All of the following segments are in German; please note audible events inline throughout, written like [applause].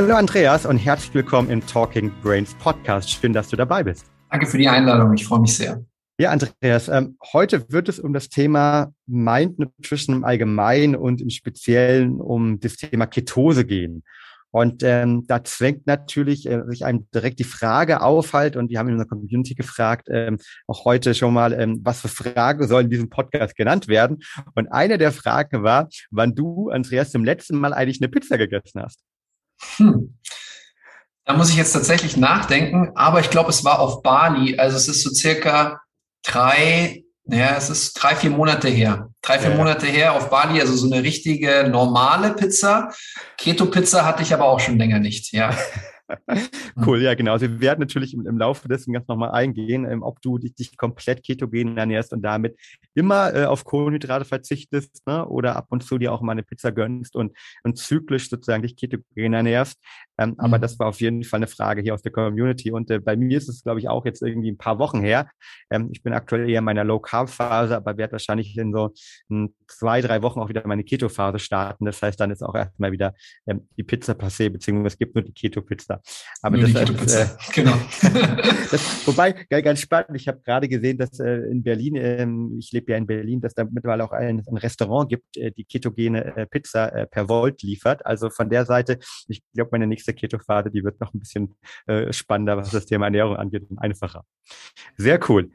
Hallo Andreas und herzlich willkommen im Talking Brains Podcast. Schön, dass du dabei bist. Danke für die Einladung. Ich freue mich sehr. Ja, Andreas, ähm, heute wird es um das Thema Mind Nutrition im Allgemeinen und im Speziellen um das Thema Ketose gehen. Und ähm, da zwängt natürlich äh, sich einem direkt die Frage auf halt, und wir haben in unserer Community gefragt, ähm, auch heute schon mal, ähm, was für Fragen sollen in diesem Podcast genannt werden. Und eine der Fragen war, wann du, Andreas, zum letzten Mal eigentlich eine Pizza gegessen hast. Hm. Da muss ich jetzt tatsächlich nachdenken, aber ich glaube, es war auf Bali. Also es ist so circa drei, naja, es ist drei, vier Monate her. Drei, vier ja. Monate her auf Bali, also so eine richtige normale Pizza. Keto-Pizza hatte ich aber auch schon länger nicht, ja. [laughs] [laughs] cool, ja, genau. Also wir werden natürlich im, im Laufe dessen ganz nochmal eingehen, ähm, ob du dich, dich, komplett ketogen ernährst und damit immer äh, auf Kohlenhydrate verzichtest ne? oder ab und zu dir auch mal eine Pizza gönnst und, und zyklisch sozusagen dich ketogen ernährst. Ähm, mhm. Aber das war auf jeden Fall eine Frage hier aus der Community. Und äh, bei mir ist es, glaube ich, auch jetzt irgendwie ein paar Wochen her. Ähm, ich bin aktuell eher in meiner Low-Carb-Phase, aber werde wahrscheinlich in so in zwei, drei Wochen auch wieder meine Keto-Phase starten. Das heißt, dann ist auch erstmal wieder ähm, die Pizza passé, beziehungsweise es gibt nur die Keto-Pizza. Aber nur das, die äh, [laughs] genau. [laughs] das, wobei, ganz spannend, ich habe gerade gesehen, dass äh, in Berlin, ähm, ich lebe ja in Berlin, dass da mittlerweile auch ein, ein Restaurant gibt, äh, die ketogene äh, Pizza äh, per Volt liefert. Also von der Seite, ich glaube, meine nächste nächste Keto-Phase, die wird noch ein bisschen äh, spannender, was das Thema Ernährung angeht und einfacher. Sehr cool.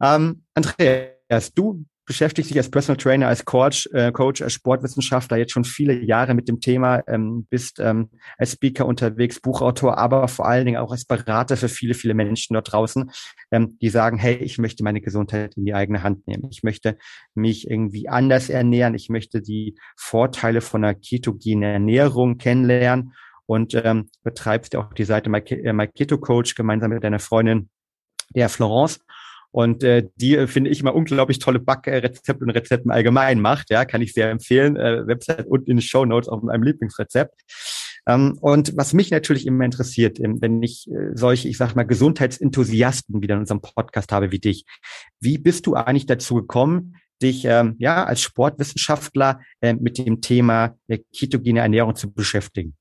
Ähm, Andreas, du beschäftigst dich als Personal Trainer, als Coach, äh, Coach, als Sportwissenschaftler jetzt schon viele Jahre mit dem Thema, ähm, bist ähm, als Speaker unterwegs, Buchautor, aber vor allen Dingen auch als Berater für viele, viele Menschen dort draußen, ähm, die sagen, hey, ich möchte meine Gesundheit in die eigene Hand nehmen. Ich möchte mich irgendwie anders ernähren. Ich möchte die Vorteile von einer ketogenen Ernährung kennenlernen und ähm, betreibst auch die Seite My, äh, My Keto Coach gemeinsam mit deiner Freundin, der Florence. Und äh, die äh, finde ich immer unglaublich tolle Backrezepte und Rezepten allgemein macht. Ja, kann ich sehr empfehlen. Äh, Website und in den Show Notes auf meinem Lieblingsrezept. Ähm, und was mich natürlich immer interessiert, ähm, wenn ich äh, solche, ich sag mal, Gesundheitsenthusiasten wieder in unserem Podcast habe wie dich, wie bist du eigentlich dazu gekommen, dich ähm, ja als Sportwissenschaftler äh, mit dem Thema der ketogene Ernährung zu beschäftigen?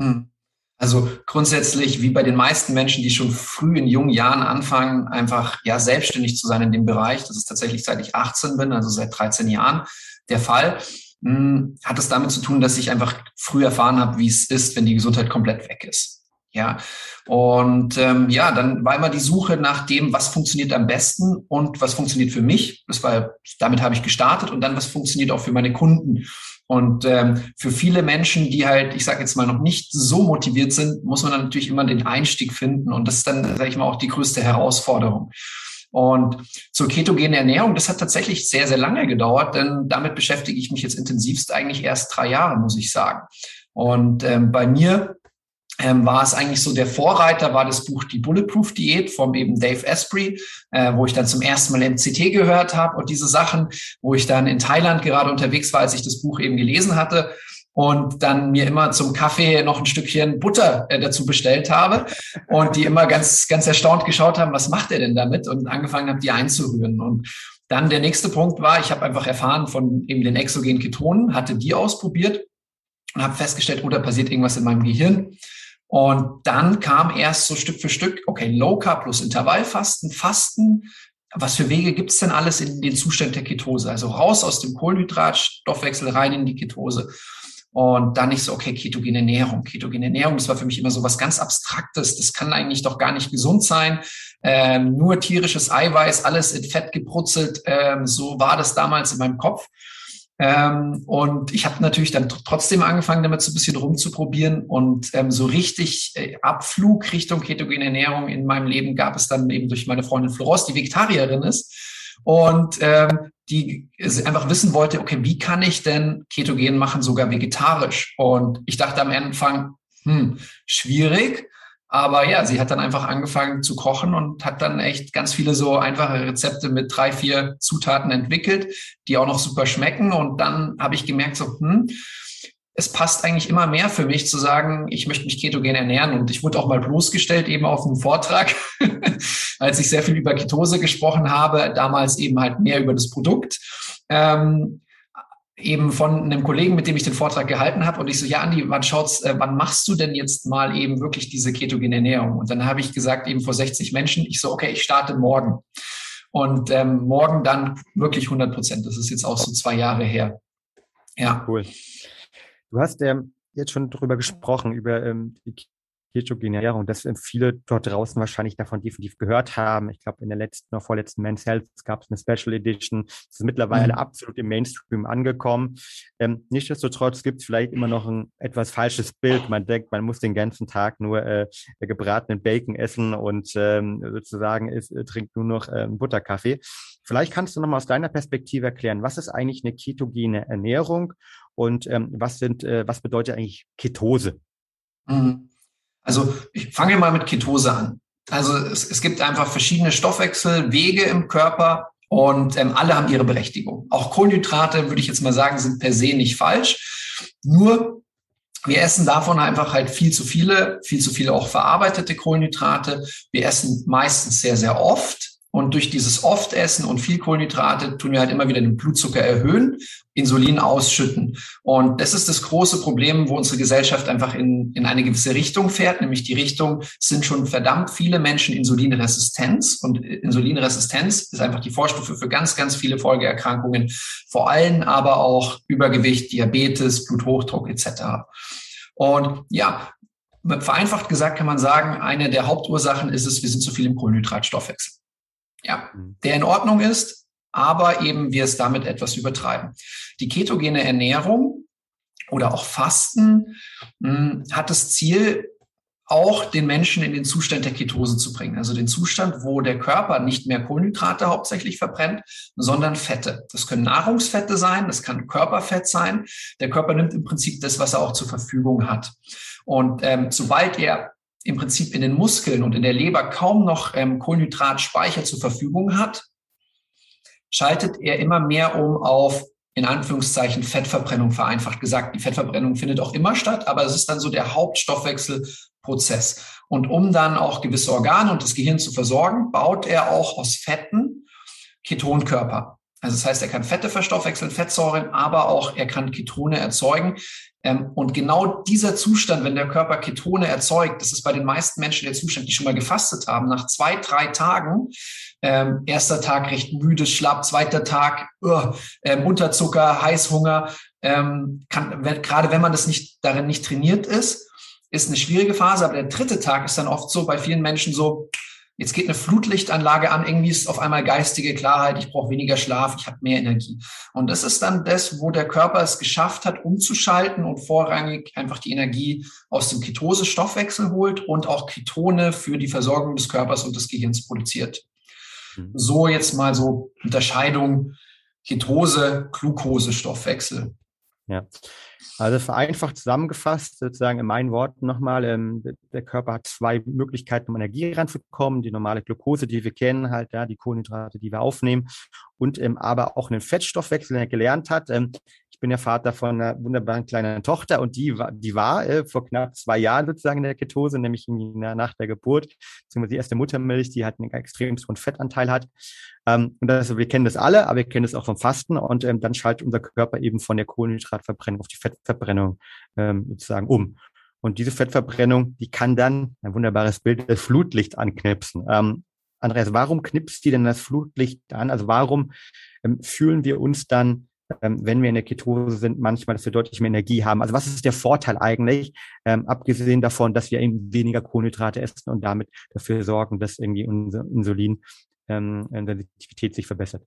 Hm. Also grundsätzlich, wie bei den meisten Menschen, die schon früh in jungen Jahren anfangen, einfach ja selbstständig zu sein in dem Bereich. Das ist tatsächlich seit ich 18 bin, also seit 13 Jahren der Fall. Hm, hat es damit zu tun, dass ich einfach früh erfahren habe, wie es ist, wenn die Gesundheit komplett weg ist. Ja, und ähm, ja, dann war immer die Suche nach dem, was funktioniert am besten und was funktioniert für mich. Das war, damit habe ich gestartet und dann was funktioniert auch für meine Kunden. Und ähm, für viele Menschen, die halt, ich sage jetzt mal, noch nicht so motiviert sind, muss man dann natürlich immer den Einstieg finden. Und das ist dann, sage ich mal, auch die größte Herausforderung. Und zur ketogenen Ernährung, das hat tatsächlich sehr, sehr lange gedauert, denn damit beschäftige ich mich jetzt intensivst eigentlich erst drei Jahre, muss ich sagen. Und ähm, bei mir ähm, war es eigentlich so der Vorreiter, war das Buch Die Bulletproof Diät vom eben Dave Asprey, äh, wo ich dann zum ersten Mal MCT gehört habe und diese Sachen, wo ich dann in Thailand gerade unterwegs war, als ich das Buch eben gelesen hatte und dann mir immer zum Kaffee noch ein Stückchen Butter äh, dazu bestellt habe und die immer ganz, ganz erstaunt geschaut haben, was macht er denn damit und angefangen habe, die einzurühren und dann der nächste Punkt war, ich habe einfach erfahren von eben den exogenen Ketonen, hatte die ausprobiert und habe festgestellt, oh, da passiert irgendwas in meinem Gehirn. Und dann kam erst so Stück für Stück, okay, Low Carb plus Intervallfasten, Fasten. Was für Wege gibt es denn alles in den Zustand der Ketose? Also raus aus dem Kohlenhydratstoffwechsel rein in die Ketose. Und dann nicht so, okay, ketogene Ernährung. Ketogene Ernährung, das war für mich immer so was ganz Abstraktes. Das kann eigentlich doch gar nicht gesund sein. Ähm, nur tierisches Eiweiß, alles in Fett gebrutzelt. Ähm, so war das damals in meinem Kopf. Ähm, und ich habe natürlich dann trotzdem angefangen, damit so ein bisschen rumzuprobieren. Und ähm, so richtig äh, Abflug Richtung ketogene Ernährung in meinem Leben gab es dann eben durch meine Freundin Florence, die Vegetarierin ist. Und ähm, die einfach wissen wollte, okay, wie kann ich denn ketogen machen, sogar vegetarisch? Und ich dachte am Anfang, hm, schwierig. Aber ja, sie hat dann einfach angefangen zu kochen und hat dann echt ganz viele so einfache Rezepte mit drei, vier Zutaten entwickelt, die auch noch super schmecken. Und dann habe ich gemerkt, so, hm, es passt eigentlich immer mehr für mich zu sagen, ich möchte mich ketogen ernähren. Und ich wurde auch mal bloßgestellt, eben auf einem Vortrag, [laughs] als ich sehr viel über Ketose gesprochen habe, damals eben halt mehr über das Produkt. Ähm, eben von einem Kollegen, mit dem ich den Vortrag gehalten habe. Und ich so, ja, Andi, wann schaut's, äh, wann machst du denn jetzt mal eben wirklich diese ketogene Ernährung? Und dann habe ich gesagt, eben vor 60 Menschen, ich so, okay, ich starte morgen. Und ähm, morgen dann wirklich 100 Prozent. Das ist jetzt auch so zwei Jahre her. Ja. Cool. Du hast ähm, jetzt schon darüber gesprochen, über ähm, die ketogene Ernährung, dass viele dort draußen wahrscheinlich davon definitiv gehört haben. Ich glaube, in der letzten oder vorletzten Men's Health gab es eine Special Edition. Das ist mittlerweile mhm. absolut im Mainstream angekommen. Ähm, nichtsdestotrotz gibt es vielleicht immer noch ein etwas falsches Bild. Man denkt, man muss den ganzen Tag nur äh, gebratenen Bacon essen und ähm, sozusagen ist, äh, trinkt nur noch äh, Butterkaffee. Vielleicht kannst du noch mal aus deiner Perspektive erklären, was ist eigentlich eine ketogene Ernährung und ähm, was sind, äh, was bedeutet eigentlich Ketose? Mhm. Also ich fange mal mit Ketose an. Also es, es gibt einfach verschiedene Stoffwechselwege im Körper und ähm, alle haben ihre Berechtigung. Auch Kohlenhydrate, würde ich jetzt mal sagen, sind per se nicht falsch. Nur wir essen davon einfach halt viel zu viele, viel zu viele auch verarbeitete Kohlenhydrate. Wir essen meistens sehr, sehr oft. Und durch dieses Oft-Essen und viel Kohlenhydrate tun wir halt immer wieder den Blutzucker erhöhen, Insulin ausschütten. Und das ist das große Problem, wo unsere Gesellschaft einfach in, in eine gewisse Richtung fährt, nämlich die Richtung sind schon verdammt viele Menschen Insulinresistenz. Und Insulinresistenz ist einfach die Vorstufe für ganz, ganz viele Folgeerkrankungen, vor allem aber auch Übergewicht, Diabetes, Bluthochdruck etc. Und ja, vereinfacht gesagt kann man sagen, eine der Hauptursachen ist es, wir sind zu viel im Kohlenhydratstoffwechsel. Ja, mhm. der in Ordnung ist, aber eben wir es damit etwas übertreiben. Die ketogene Ernährung oder auch Fasten mh, hm, hat das Ziel, auch den Menschen in den Zustand der Ketose zu bringen. Also den Zustand, wo der Körper nicht mehr Kohlenhydrate hauptsächlich verbrennt, sondern Fette. Das können Nahrungsfette sein, das kann Körperfett sein. Der Körper nimmt im Prinzip das, was er auch zur Verfügung hat. Und ähm, sobald er im Prinzip in den Muskeln und in der Leber kaum noch ähm, Kohlenhydratspeicher zur Verfügung hat, schaltet er immer mehr um auf in Anführungszeichen Fettverbrennung vereinfacht gesagt. Die Fettverbrennung findet auch immer statt, aber es ist dann so der Hauptstoffwechselprozess. Und um dann auch gewisse Organe und das Gehirn zu versorgen, baut er auch aus Fetten Ketonkörper. Also das heißt, er kann Fette verstoffwechseln, Fettsäuren, aber auch er kann Ketone erzeugen, und genau dieser Zustand, wenn der Körper Ketone erzeugt, das ist bei den meisten Menschen der Zustand, die schon mal gefastet haben, nach zwei, drei Tagen, ähm, erster Tag recht müde, schlapp, zweiter Tag uh, ähm, Unterzucker, Heißhunger, ähm, kann, gerade wenn man das nicht darin nicht trainiert ist, ist eine schwierige Phase, aber der dritte Tag ist dann oft so bei vielen Menschen so, Jetzt geht eine Flutlichtanlage an, irgendwie ist auf einmal geistige Klarheit, ich brauche weniger Schlaf, ich habe mehr Energie. Und das ist dann das, wo der Körper es geschafft hat, umzuschalten und vorrangig einfach die Energie aus dem Ketose-Stoffwechsel holt und auch Ketone für die Versorgung des Körpers und des Gehirns produziert. Mhm. So jetzt mal so Unterscheidung Ketose, Glucose, Stoffwechsel. Ja. Also vereinfacht zusammengefasst, sozusagen in meinen Worten nochmal, ähm, der Körper hat zwei Möglichkeiten, um Energie ranzukommen. Die normale Glucose, die wir kennen, halt, ja, die Kohlenhydrate, die wir aufnehmen und ähm, aber auch einen Fettstoffwechsel, den er gelernt hat. Ähm, ich bin ja Vater von einer wunderbaren kleinen Tochter und die war, die war äh, vor knapp zwei Jahren sozusagen in der Ketose, nämlich in nach der Geburt, beziehungsweise die erste Muttermilch, die halt einen extrem hohen Fettanteil hat. Ähm, und das, wir kennen das alle, aber wir kennen das auch vom Fasten und ähm, dann schaltet unser Körper eben von der Kohlenhydratverbrennung auf die Fettverbrennung ähm, sozusagen um. Und diese Fettverbrennung, die kann dann, ein wunderbares Bild, das Flutlicht anknipsen. Ähm, Andreas, warum knipst die denn das Flutlicht an? Also warum ähm, fühlen wir uns dann wenn wir in der Ketose sind, manchmal, dass wir deutlich mehr Energie haben. Also was ist der Vorteil eigentlich, ähm, abgesehen davon, dass wir eben weniger Kohlenhydrate essen und damit dafür sorgen, dass irgendwie unser Insulin ähm, Sensitivität sich verbessert?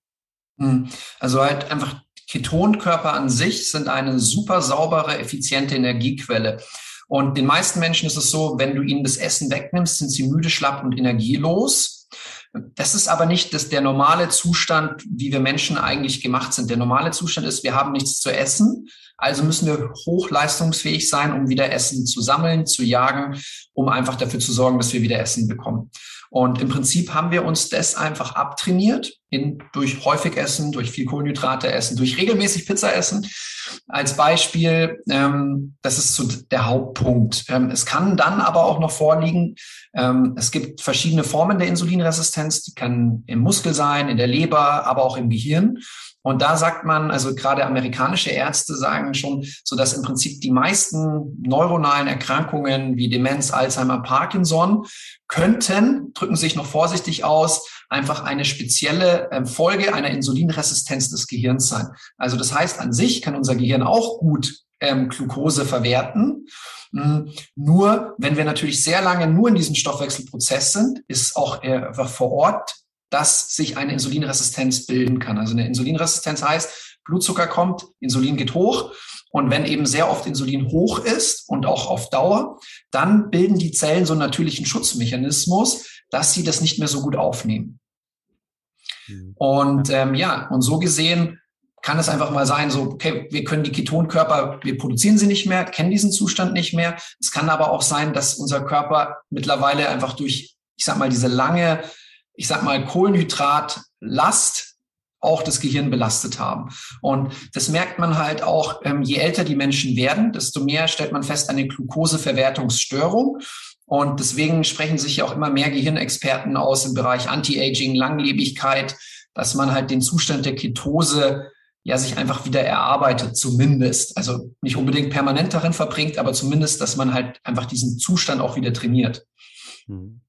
Hm. Also halt einfach Ketonkörper an sich sind eine super saubere, effiziente Energiequelle. Und den meisten Menschen ist es so, wenn du ihnen das Essen wegnimmst, sind sie müde, schlapp und energielos. Das ist aber nicht das, der normale Zustand, wie wir Menschen eigentlich gemacht sind. Der normale Zustand ist, wir haben nichts zu essen, also müssen wir hochleistungsfähig sein, um wieder Essen zu sammeln, zu jagen, um einfach dafür zu sorgen, dass wir wieder Essen bekommen. Und im Prinzip haben wir uns das einfach abtrainiert, in, durch häufig Essen, durch viel Kohlenhydrate essen, durch regelmäßig Pizza essen. als Beispiel. Ähm, das ist so der Hauptpunkt. Ähm, es kann dann aber auch noch vorliegen, ähm, es gibt verschiedene Formen der Insulinresistenz. Die kann im Muskel sein, in der Leber, aber auch im Gehirn. Und da sagt man, also gerade amerikanische Ärzte sagen schon, so dass im Prinzip die meisten neuronalen Erkrankungen wie Demenz, Alzheimer, Parkinson könnten, drücken sich noch vorsichtig aus, einfach eine spezielle ähm, Folge einer Insulinresistenz des Gehirns sein. Also das heißt, an sich kann unser Gehirn auch gut ähm, Glucose verwerten. Hm, nur wenn wir natürlich sehr lange nur in diesem Stoffwechselprozess sind, ist auch äh, vor Ort dass sich eine Insulinresistenz bilden kann. Also eine Insulinresistenz heißt, Blutzucker kommt, Insulin geht hoch. Und wenn eben sehr oft Insulin hoch ist und auch auf Dauer, dann bilden die Zellen so einen natürlichen Schutzmechanismus, dass sie das nicht mehr so gut aufnehmen. Mhm. Und ähm, ja, und so gesehen kann es einfach mal sein, so, okay, wir können die Ketonkörper, wir produzieren sie nicht mehr, kennen diesen Zustand nicht mehr. Es kann aber auch sein, dass unser Körper mittlerweile einfach durch, ich sag mal, diese lange ich sag mal, Kohlenhydratlast auch das Gehirn belastet haben. Und das merkt man halt auch, ähm, je älter die Menschen werden, desto mehr stellt man fest eine Glukoseverwertungsstörung. Und deswegen sprechen sich ja auch immer mehr Gehirnexperten aus im Bereich Anti-Aging, Langlebigkeit, dass man halt den Zustand der Ketose ja sich einfach wieder erarbeitet, zumindest. Also nicht unbedingt permanent darin verbringt, aber zumindest, dass man halt einfach diesen Zustand auch wieder trainiert. Mhm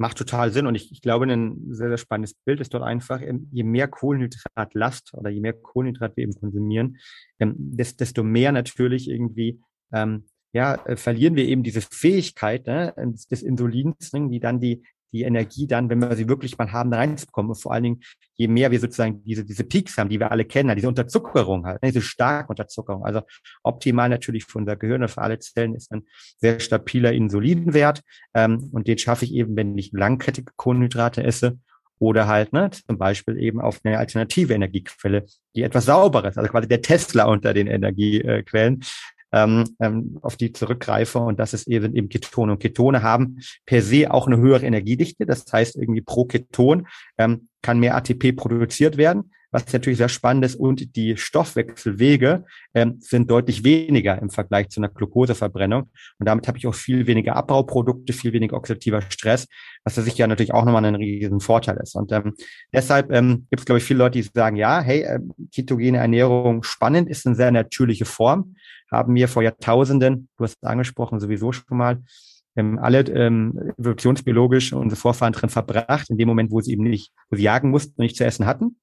macht total Sinn. Und ich, ich glaube, ein sehr, sehr spannendes Bild ist dort einfach, ähm, je mehr Kohlenhydratlast oder je mehr Kohlenhydrat wir eben konsumieren, ähm, desto mehr natürlich irgendwie ähm, ja, äh, verlieren wir eben diese Fähigkeit ne, des Insulins, ne, die dann die, die Energie dann, wenn wir sie wirklich mal haben, reinzubekommen. Und vor allen Dingen, je mehr wir sozusagen diese, diese Peaks haben, die wir alle kennen, diese Unterzuckerung halt, ne, diese starke Unterzuckerung. Also optimal natürlich für unser Gehirn und für alle Zellen ist ein sehr stabiler Insulinwert. Ähm, und den schaffe ich eben, wenn ich langkettige Kohlenhydrate esse oder halt ne, zum Beispiel eben auf eine alternative Energiequelle, die etwas sauberes, also quasi der Tesla unter den Energiequellen, ähm, ähm, auf die zurückgreife. Und das ist eben, eben Ketone. Und Ketone haben per se auch eine höhere Energiedichte. Das heißt, irgendwie pro Keton ähm, kann mehr ATP produziert werden was natürlich sehr spannend ist. Und die Stoffwechselwege ähm, sind deutlich weniger im Vergleich zu einer Glukoseverbrennung. Und damit habe ich auch viel weniger Abbauprodukte, viel weniger oxidativer Stress, was für sich ja natürlich auch nochmal ein riesen Vorteil ist. Und ähm, deshalb ähm, gibt es, glaube ich, viele Leute, die sagen, ja, hey, äh, ketogene Ernährung spannend, ist eine sehr natürliche Form, haben wir vor Jahrtausenden, du hast es angesprochen, sowieso schon mal, ähm, alle ähm, evolutionsbiologisch unsere Vorfahren drin verbracht, in dem Moment, wo sie eben nicht, wo sie jagen mussten und nicht zu essen hatten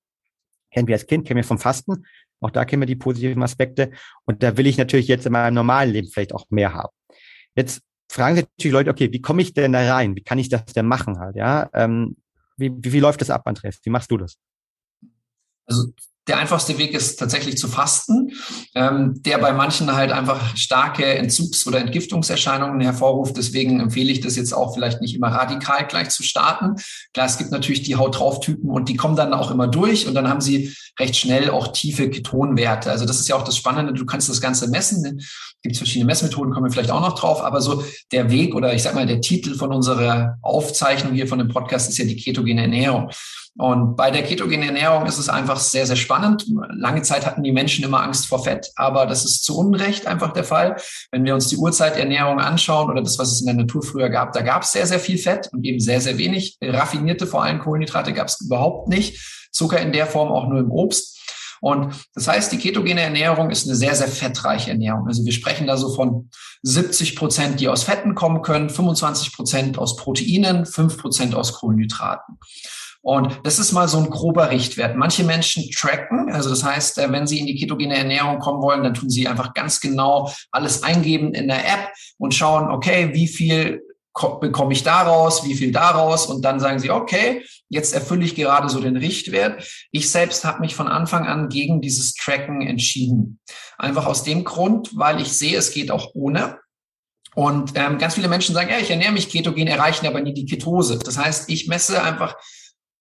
kennen wir als Kind, kennen wir vom Fasten. Auch da kennen wir die positiven Aspekte. Und da will ich natürlich jetzt in meinem normalen Leben vielleicht auch mehr haben. Jetzt fragen sich natürlich Leute, okay, wie komme ich denn da rein? Wie kann ich das denn machen halt? Ja, ähm, wie, wie, wie läuft das ab, Andreas? Wie machst du das? Also der einfachste Weg ist tatsächlich zu fasten, ähm, der bei manchen halt einfach starke Entzugs- oder Entgiftungserscheinungen hervorruft. Deswegen empfehle ich das jetzt auch vielleicht nicht immer radikal gleich zu starten. Klar, es gibt natürlich die Haut drauf Typen und die kommen dann auch immer durch und dann haben sie recht schnell auch tiefe Ketonwerte. Also das ist ja auch das Spannende. Du kannst das Ganze messen. Es gibt verschiedene Messmethoden, kommen wir vielleicht auch noch drauf. Aber so der Weg oder ich sag mal der Titel von unserer Aufzeichnung hier von dem Podcast ist ja die ketogene Ernährung. Und bei der ketogenen Ernährung ist es einfach sehr, sehr spannend. Lange Zeit hatten die Menschen immer Angst vor Fett, aber das ist zu Unrecht einfach der Fall. Wenn wir uns die Urzeiternährung anschauen oder das, was es in der Natur früher gab, da gab es sehr, sehr viel Fett und eben sehr, sehr wenig. Raffinierte, vor allem Kohlenhydrate gab es überhaupt nicht. Zucker in der Form auch nur im Obst. Und das heißt, die ketogene Ernährung ist eine sehr, sehr fettreiche Ernährung. Also wir sprechen da so von 70 Prozent, die aus Fetten kommen können, 25 Prozent aus Proteinen, 5 Prozent aus Kohlenhydraten. Und das ist mal so ein grober Richtwert. Manche Menschen tracken, also das heißt, äh, wenn sie in die ketogene Ernährung kommen wollen, dann tun sie einfach ganz genau alles eingeben in der App und schauen, okay, wie viel bekomme ich daraus, wie viel daraus und dann sagen sie, okay, jetzt erfülle ich gerade so den Richtwert. Ich selbst habe mich von Anfang an gegen dieses Tracken entschieden. Einfach aus dem Grund, weil ich sehe, es geht auch ohne. Und ähm, ganz viele Menschen sagen, ja, ich ernähre mich ketogen, erreichen aber nie die Ketose. Das heißt, ich messe einfach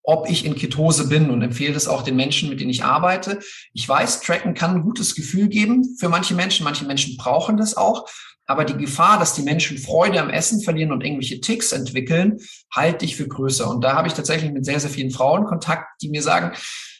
ob ich in Ketose bin und empfehle das auch den Menschen, mit denen ich arbeite. Ich weiß, Tracken kann ein gutes Gefühl geben für manche Menschen. Manche Menschen brauchen das auch. Aber die Gefahr, dass die Menschen Freude am Essen verlieren und irgendwelche Ticks entwickeln, halte ich für größer. Und da habe ich tatsächlich mit sehr, sehr vielen Frauen Kontakt, die mir sagen,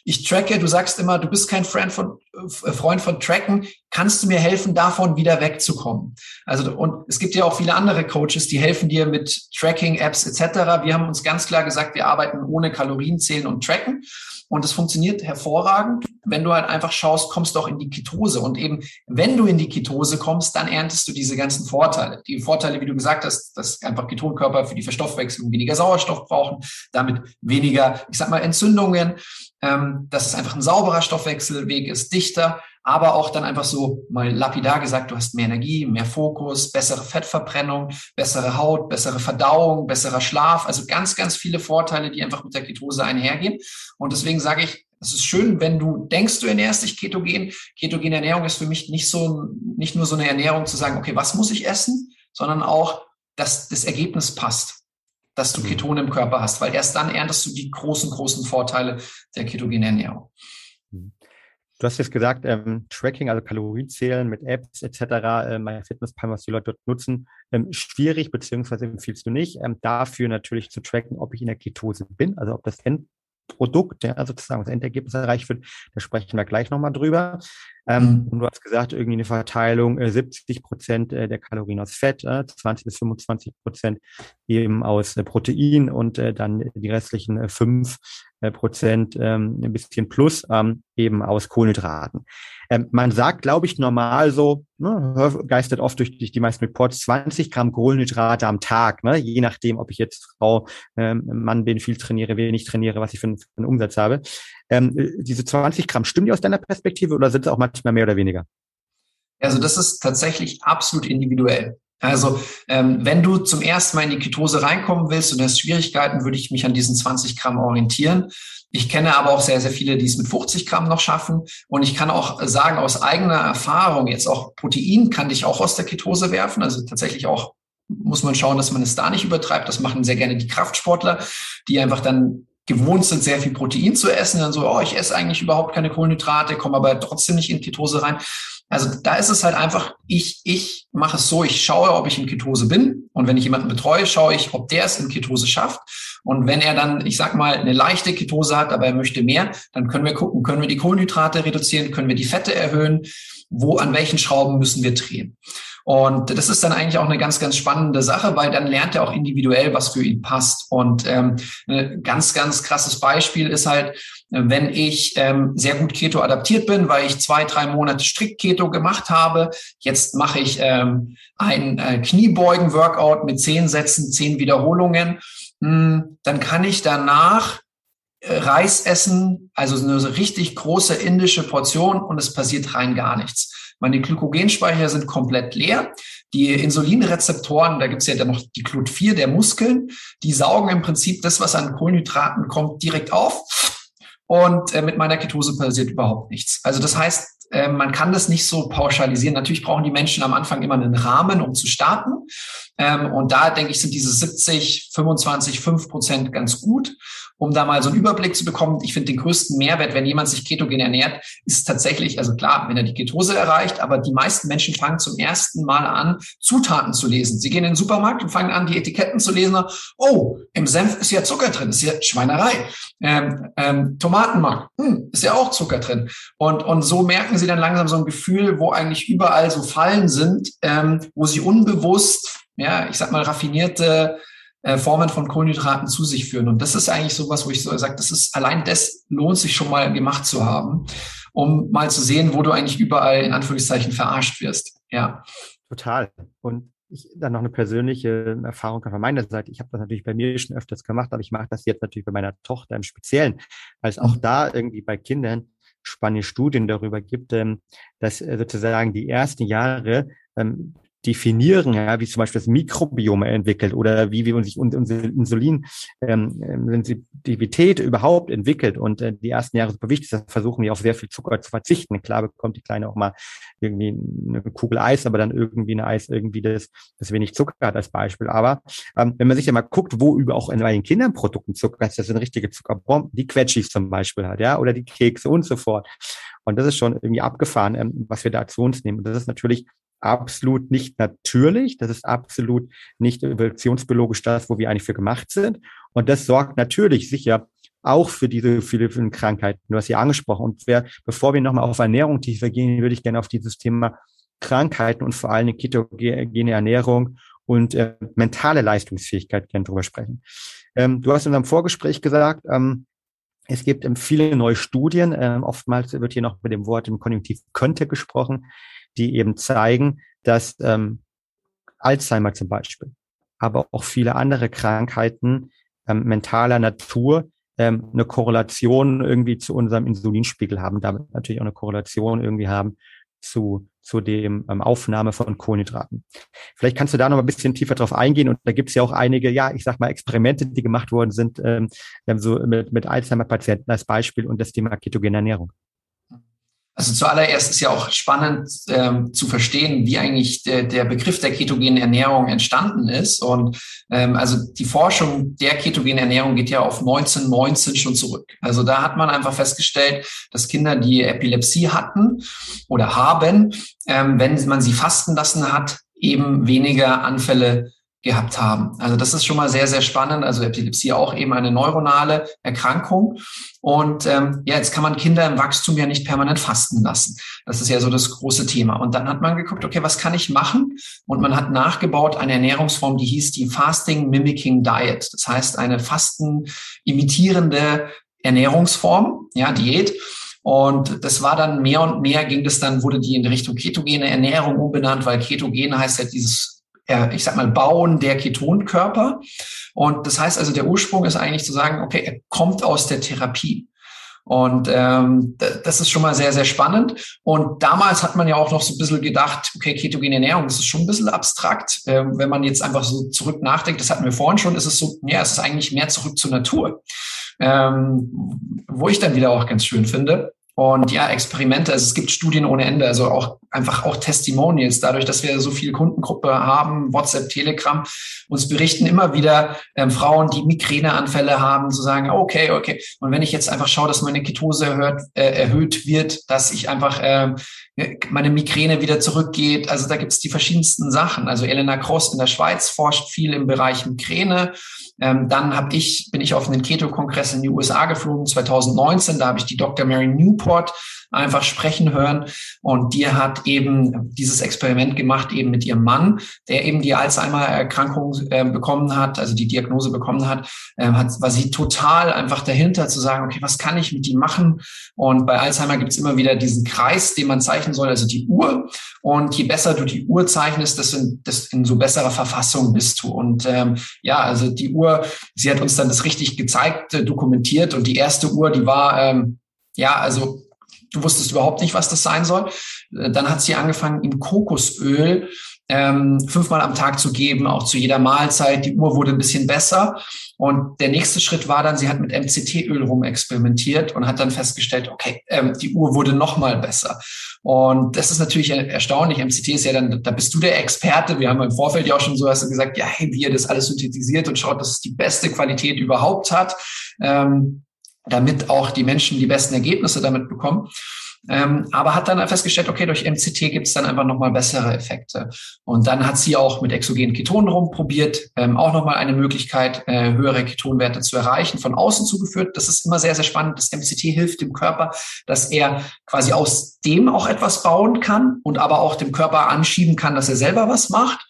ich tracke, du sagst immer, du bist kein Freund von, äh, Freund von Tracken, kannst du mir helfen, davon wieder wegzukommen? Also, und es gibt ja auch viele andere Coaches, die helfen dir mit Tracking-Apps etc. Wir haben uns ganz klar gesagt, wir arbeiten ohne Kalorien zählen und tracken. Und es funktioniert hervorragend, wenn du halt einfach schaust, kommst du auch in die Ketose. Und eben, wenn du in die Ketose kommst, dann erntest du diese ganzen Vorteile. Die Vorteile, wie du gesagt hast, dass einfach Ketonkörper für die Verstoffwechslung weniger Sauerstoff brauchen, damit weniger, ich sag mal, Entzündungen, ähm, dass es einfach ein sauberer Stoffwechselweg ist, dichter, aber auch dann einfach so mal lapidar gesagt, du hast mehr Energie, mehr Fokus, bessere Fettverbrennung, bessere Haut, bessere Verdauung, besserer Schlaf, also ganz, ganz viele Vorteile, die einfach mit der Ketose einhergehen. Und deswegen sage ich, es ist schön, wenn du denkst, du ernährst dich ketogen. Ketogene Ernährung ist für mich nicht so, nicht nur so eine Ernährung zu sagen, okay, was muss ich essen, sondern auch, dass das Ergebnis passt, dass du mhm. Ketone im Körper hast, weil erst dann erntest du die großen, großen Vorteile der ketogenen Ernährung. Du hast jetzt gesagt, ähm, Tracking, also Kalorienzählen mit Apps etc., äh, MyFitnessPal, was die Leute dort nutzen, ähm, schwierig, beziehungsweise empfiehlst du nicht. Ähm, dafür natürlich zu tracken, ob ich in der Ketose bin, also ob das Endprodukt, ja, sozusagen das Endergebnis erreicht wird. Da sprechen wir gleich nochmal drüber. Ähm, mhm. Und du hast gesagt, irgendwie eine Verteilung, äh, 70 Prozent äh, der Kalorien aus Fett, äh, 20 bis 25 Prozent eben aus äh, Protein und äh, dann die restlichen äh, fünf Prozent ähm, ein bisschen plus ähm, eben aus Kohlenhydraten. Ähm, man sagt, glaube ich, normal so, ne, geistert oft durch, durch die meisten Reports, 20 Gramm Kohlenhydrate am Tag, ne, je nachdem, ob ich jetzt Frau, ähm, Mann bin, viel trainiere, wenig trainiere, was ich für, einen, für einen Umsatz habe. Ähm, diese 20 Gramm, stimmen die aus deiner Perspektive oder sind es auch manchmal mehr oder weniger? Also das ist tatsächlich absolut individuell. Also ähm, wenn du zum ersten Mal in die Ketose reinkommen willst und hast Schwierigkeiten, würde ich mich an diesen 20 Gramm orientieren. Ich kenne aber auch sehr, sehr viele, die es mit 50 Gramm noch schaffen. Und ich kann auch sagen, aus eigener Erfahrung, jetzt auch Protein kann dich auch aus der Ketose werfen. Also tatsächlich auch muss man schauen, dass man es da nicht übertreibt. Das machen sehr gerne die Kraftsportler, die einfach dann gewohnt sind, sehr viel Protein zu essen, dann so, oh, ich esse eigentlich überhaupt keine Kohlenhydrate, komme aber trotzdem nicht in Ketose rein. Also da ist es halt einfach, ich, ich mache es so, ich schaue, ob ich in Ketose bin. Und wenn ich jemanden betreue, schaue ich, ob der es in Ketose schafft. Und wenn er dann, ich sag mal, eine leichte Ketose hat, aber er möchte mehr, dann können wir gucken, können wir die Kohlenhydrate reduzieren, können wir die Fette erhöhen, wo, an welchen Schrauben müssen wir drehen. Und das ist dann eigentlich auch eine ganz, ganz spannende Sache, weil dann lernt er auch individuell, was für ihn passt. Und ähm, ein ganz, ganz krasses Beispiel ist halt, wenn ich ähm, sehr gut Keto adaptiert bin, weil ich zwei, drei Monate strikt Keto gemacht habe. Jetzt mache ich ähm, ein äh, Kniebeugen-Workout mit zehn Sätzen, zehn Wiederholungen. Hm, dann kann ich danach äh, Reis essen, also eine richtig große indische Portion und es passiert rein gar nichts. Meine Glykogenspeicher sind komplett leer. Die Insulinrezeptoren, da gibt es ja dann noch die Clut4 der Muskeln, die saugen im Prinzip das, was an Kohlenhydraten kommt, direkt auf. Und äh, mit meiner Ketose passiert überhaupt nichts. Also das heißt, äh, man kann das nicht so pauschalisieren. Natürlich brauchen die Menschen am Anfang immer einen Rahmen, um zu starten. Ähm, und da denke ich, sind diese 70, 25, 5 Prozent ganz gut um da mal so einen Überblick zu bekommen. Ich finde den größten Mehrwert, wenn jemand sich ketogen ernährt, ist tatsächlich, also klar, wenn er die Ketose erreicht, aber die meisten Menschen fangen zum ersten Mal an, Zutaten zu lesen. Sie gehen in den Supermarkt und fangen an, die Etiketten zu lesen. Oh, im Senf ist ja Zucker drin, ist ja Schweinerei. Ähm, ähm, Tomatenmark, hm, ist ja auch Zucker drin. Und, und so merken sie dann langsam so ein Gefühl, wo eigentlich überall so Fallen sind, ähm, wo sie unbewusst, ja, ich sag mal, raffinierte äh, Formen von Kohlenhydraten zu sich führen. Und das ist eigentlich so was, wo ich so sage, das ist allein das lohnt sich schon mal gemacht zu haben, um mal zu sehen, wo du eigentlich überall in Anführungszeichen verarscht wirst. Ja. Total. Und ich dann noch eine persönliche Erfahrung von meiner Seite. Ich habe das natürlich bei mir schon öfters gemacht, aber ich mache das jetzt natürlich bei meiner Tochter im Speziellen, weil es auch mhm. da irgendwie bei Kindern spannende Studien darüber gibt, ähm, dass äh, sozusagen die ersten Jahre ähm, definieren, ja, wie zum Beispiel das Mikrobiom entwickelt oder wie, wie sich unsere Insulinsensitivität ähm, überhaupt entwickelt. Und äh, die ersten Jahre super wichtig, da versuchen wir auf sehr viel Zucker zu verzichten. Klar bekommt die Kleine auch mal irgendwie eine Kugel Eis, aber dann irgendwie ein Eis irgendwie das, das wenig Zucker hat als Beispiel. Aber ähm, wenn man sich ja mal guckt, wo über auch in den Kindern Produkten Zucker ist, das sind richtige Zuckerbomben, die Quetschis zum Beispiel hat, ja, oder die Kekse und so fort. Und das ist schon irgendwie abgefahren, ähm, was wir da zu uns nehmen. Und das ist natürlich absolut nicht natürlich. Das ist absolut nicht evolutionsbiologisch das, wo wir eigentlich für gemacht sind. Und das sorgt natürlich sicher auch für diese vielen Krankheiten. Du hast ja angesprochen. Und wer, bevor wir nochmal auf Ernährung tiefer gehen, würde ich gerne auf dieses Thema Krankheiten und vor allem ketogene Ernährung und äh, mentale Leistungsfähigkeit gerne drüber sprechen. Ähm, du hast in unserem Vorgespräch gesagt, ähm, es gibt ähm, viele neue Studien, ähm, oftmals wird hier noch mit dem Wort im Konjunktiv könnte gesprochen, die eben zeigen, dass ähm, Alzheimer zum Beispiel, aber auch viele andere Krankheiten ähm, mentaler Natur ähm, eine Korrelation irgendwie zu unserem Insulinspiegel haben, damit natürlich auch eine Korrelation irgendwie haben zu, zu dem ähm, Aufnahme von Kohlenhydraten. Vielleicht kannst du da noch ein bisschen tiefer drauf eingehen und da gibt es ja auch einige, ja, ich sag mal, Experimente, die gemacht worden sind, ähm, so mit, mit Alzheimer-Patienten als Beispiel und das Thema ketogene Ernährung. Also zuallererst ist ja auch spannend ähm, zu verstehen, wie eigentlich der, der Begriff der ketogenen Ernährung entstanden ist. Und ähm, also die Forschung der ketogenen Ernährung geht ja auf 1919 schon zurück. Also da hat man einfach festgestellt, dass Kinder, die Epilepsie hatten oder haben, ähm, wenn man sie fasten lassen hat, eben weniger Anfälle gehabt haben. Also das ist schon mal sehr, sehr spannend. Also Epilepsie auch eben eine neuronale Erkrankung. Und ähm, ja, jetzt kann man Kinder im Wachstum ja nicht permanent fasten lassen. Das ist ja so das große Thema. Und dann hat man geguckt, okay, was kann ich machen? Und man hat nachgebaut eine Ernährungsform, die hieß die Fasting Mimicking Diet. Das heißt, eine Fasten imitierende Ernährungsform, ja, Diät. Und das war dann mehr und mehr ging das dann, wurde die in Richtung ketogene Ernährung umbenannt, weil ketogen heißt ja dieses ich sag mal, Bauen der Ketonkörper. Und das heißt also, der Ursprung ist eigentlich zu sagen, okay, er kommt aus der Therapie. Und ähm, das ist schon mal sehr, sehr spannend. Und damals hat man ja auch noch so ein bisschen gedacht, okay, ketogene Ernährung, das ist schon ein bisschen abstrakt. Ähm, wenn man jetzt einfach so zurück nachdenkt, das hatten wir vorhin schon, ist es so, ja, es ist eigentlich mehr zurück zur Natur. Ähm, wo ich dann wieder auch ganz schön finde, und ja, Experimente, also es gibt Studien ohne Ende, also auch einfach auch Testimonials, dadurch, dass wir so viel Kundengruppe haben, WhatsApp, Telegram, uns berichten immer wieder ähm, Frauen, die Migräneanfälle haben, zu sagen, okay, okay. Und wenn ich jetzt einfach schaue, dass meine Ketose erhöht, äh, erhöht wird, dass ich einfach äh, meine Migräne wieder zurückgeht. Also da gibt es die verschiedensten Sachen. Also Elena Cross in der Schweiz forscht viel im Bereich Migräne. Ähm, dann hab ich, bin ich auf einen Keto-Kongress in die USA geflogen, 2019. Da habe ich die Dr. Mary Newport einfach sprechen hören. Und die hat eben dieses Experiment gemacht, eben mit ihrem Mann, der eben die Alzheimer-Erkrankung äh, bekommen hat, also die Diagnose bekommen hat, äh, hat, war sie total einfach dahinter zu sagen, okay, was kann ich mit ihm machen? Und bei Alzheimer gibt es immer wieder diesen Kreis, den man zeichnen soll, also die Uhr. Und je besser du die Uhr zeichnest, desto in, desto in so besserer Verfassung bist du. Und ähm, ja, also die Uhr, sie hat uns dann das richtig gezeigt, äh, dokumentiert. Und die erste Uhr, die war ähm, ja, also du wusstest überhaupt nicht, was das sein soll. Äh, dann hat sie angefangen, ihm Kokosöl ähm, fünfmal am Tag zu geben, auch zu jeder Mahlzeit. Die Uhr wurde ein bisschen besser. Und der nächste Schritt war dann, sie hat mit MCT-Öl rumexperimentiert und hat dann festgestellt, okay, ähm, die Uhr wurde noch mal besser. Und das ist natürlich erstaunlich. MCT ist ja dann, da bist du der Experte. Wir haben im Vorfeld ja auch schon so hast du gesagt, ja, hey, wie ihr das alles synthetisiert und schaut, dass es die beste Qualität überhaupt hat. Ähm, damit auch die Menschen die besten Ergebnisse damit bekommen. Ähm, aber hat dann festgestellt, okay, durch MCT gibt es dann einfach nochmal bessere Effekte. Und dann hat sie auch mit exogenen Ketonen rumprobiert, ähm, auch nochmal eine Möglichkeit, äh, höhere Ketonwerte zu erreichen, von außen zugeführt. Das ist immer sehr, sehr spannend. Das MCT hilft dem Körper, dass er quasi aus dem auch etwas bauen kann und aber auch dem Körper anschieben kann, dass er selber was macht.